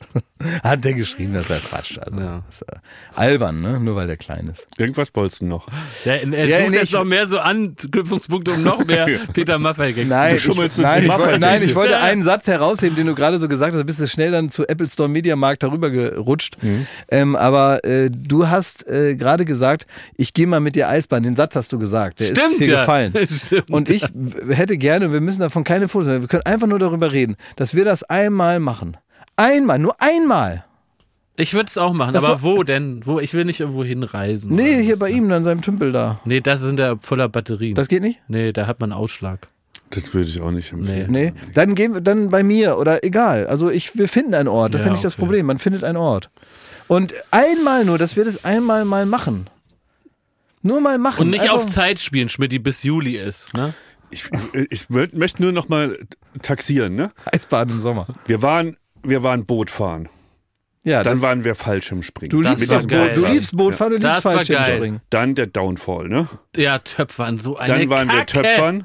Hat der geschrieben, das ist ja Quatsch. Also, Ja. ist, äh, albern, ne? Nur weil der klein ist. Irgendwas bolzen noch. Der, er Ja, sucht nee, jetzt noch mehr so Anknüpfungspunkte, um noch mehr Peter Maffay-Gags Nein, Du ich, nein, ich, wollte- nein, ich wollte einen Satz herausheben, den du gerade so gesagt hast. Da bist du schnell dann zu Apple Store Media Markt darüber gerutscht. Mhm. Ähm, aber äh, du hast äh, gerade gesagt, ich gehe mal mit dir Eisbahn. Den Satz hast du gesagt. Der ist Stimmt, dir ja. gefallen. Stimmt, Und ich hätte gerne, wir müssen davon keine Fotos machen, wir können einfach nur darüber reden, dass wir das einmal machen. Einmal, nur einmal. Ich würde es auch machen, Das aber wo denn? Wo? Ich will nicht irgendwo hinreisen. Nee, hier bei ihm, an seinem Tümpel da. Nee, das sind ja voller Batterien. Das geht nicht? nee, da hat man Ausschlag. Das würde ich auch nicht empfehlen. Nee. Dann gehen wir dann bei mir oder egal. Also ich, wir finden einen Ort. Das ist Ja, ja nicht das okay. Problem. Man findet einen Ort. Und einmal nur, dass wir das einmal mal machen. Nur mal machen. Und nicht Einfach- auf Zeit spielen, Schmidt, die bis Juli ist. Ne? Ich, ich möchte nur noch mal taxieren. Ne? Eisbaden im Sommer. Wir waren, wir waren Boot fahren. Ja, Dann waren wir Fallschirmspringen. du, das liebst war das geil. Boot, du liebst Bootfahren, du liebst Das war geil. Fallschirmspringen. Dann der Downfall, ne? Ja, Töpfern, so eine Dann waren wir Kacke. Töpfern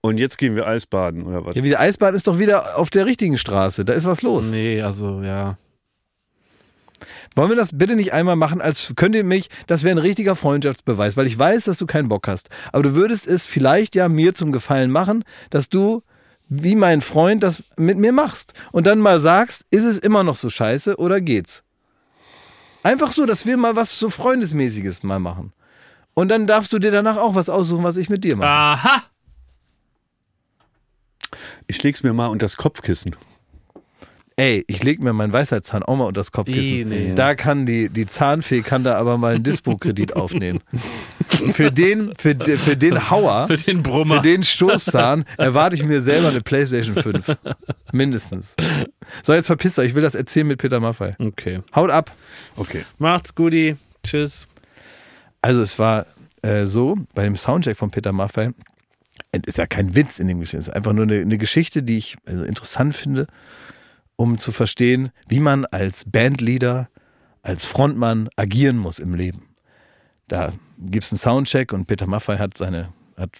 und jetzt gehen wir Eisbaden oder was? Ja, wie die Eisbahn ist doch wieder auf der richtigen Straße. Da ist was los. Nee, also ja. Wollen wir das bitte nicht einmal machen, als könnt ihr mich, das wäre ein richtiger Freundschaftsbeweis, weil ich weiß, dass du keinen Bock hast. Aber du würdest es vielleicht ja mir zum Gefallen machen, dass du wie mein Freund das mit mir machst und dann mal sagst, ist es immer noch so scheiße oder geht's? Einfach so, dass wir mal was so Freundesmäßiges mal machen. Und dann darfst du dir danach auch was aussuchen, was ich mit dir mache. Aha! Ich leg's mir mal unter das Kopfkissen. Ey, ich leg mir meinen Weisheitszahn auch mal unter das Kopfkissen. Ih, nee. Da kann die, die Zahnfee kann da aber mal einen Dispo-Kredit aufnehmen. Für den, für, für den Hauer, Für den Brummer. für den Stoßzahn erwarte ich mir selber eine Playstation 5. Mindestens. So, jetzt verpisst euch. Ich will das erzählen mit Peter Maffay. Okay. Haut ab. Okay. Macht's guti. Tschüss. Also es war äh, so, bei dem Soundcheck von Peter Maffay, es ist ja kein Witz in dem Geschichte, es ist einfach nur eine, eine Geschichte, die ich also interessant finde, um zu verstehen, wie man als Bandleader, als Frontmann agieren muss im Leben. Da gibt es einen Soundcheck und Peter Maffay hat seine, hat,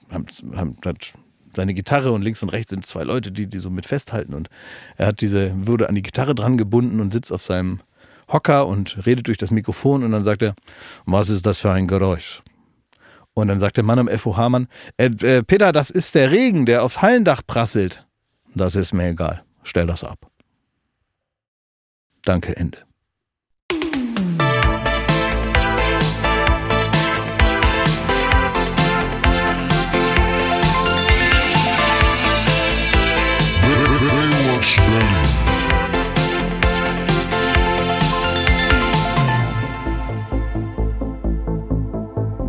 hat, seine Gitarre und links und rechts sind zwei Leute, die die so mit festhalten und er hat diese, wurde an die Gitarre dran gebunden und sitzt auf seinem Hocker und redet durch das Mikrofon und dann sagt er, was ist das für ein Geräusch? Und dann sagt der Mann am FOH-Mann, äh, äh, Peter, das ist der Regen, der aufs Hallendach prasselt. Das ist mir egal. Stell das ab. Danke, Ende.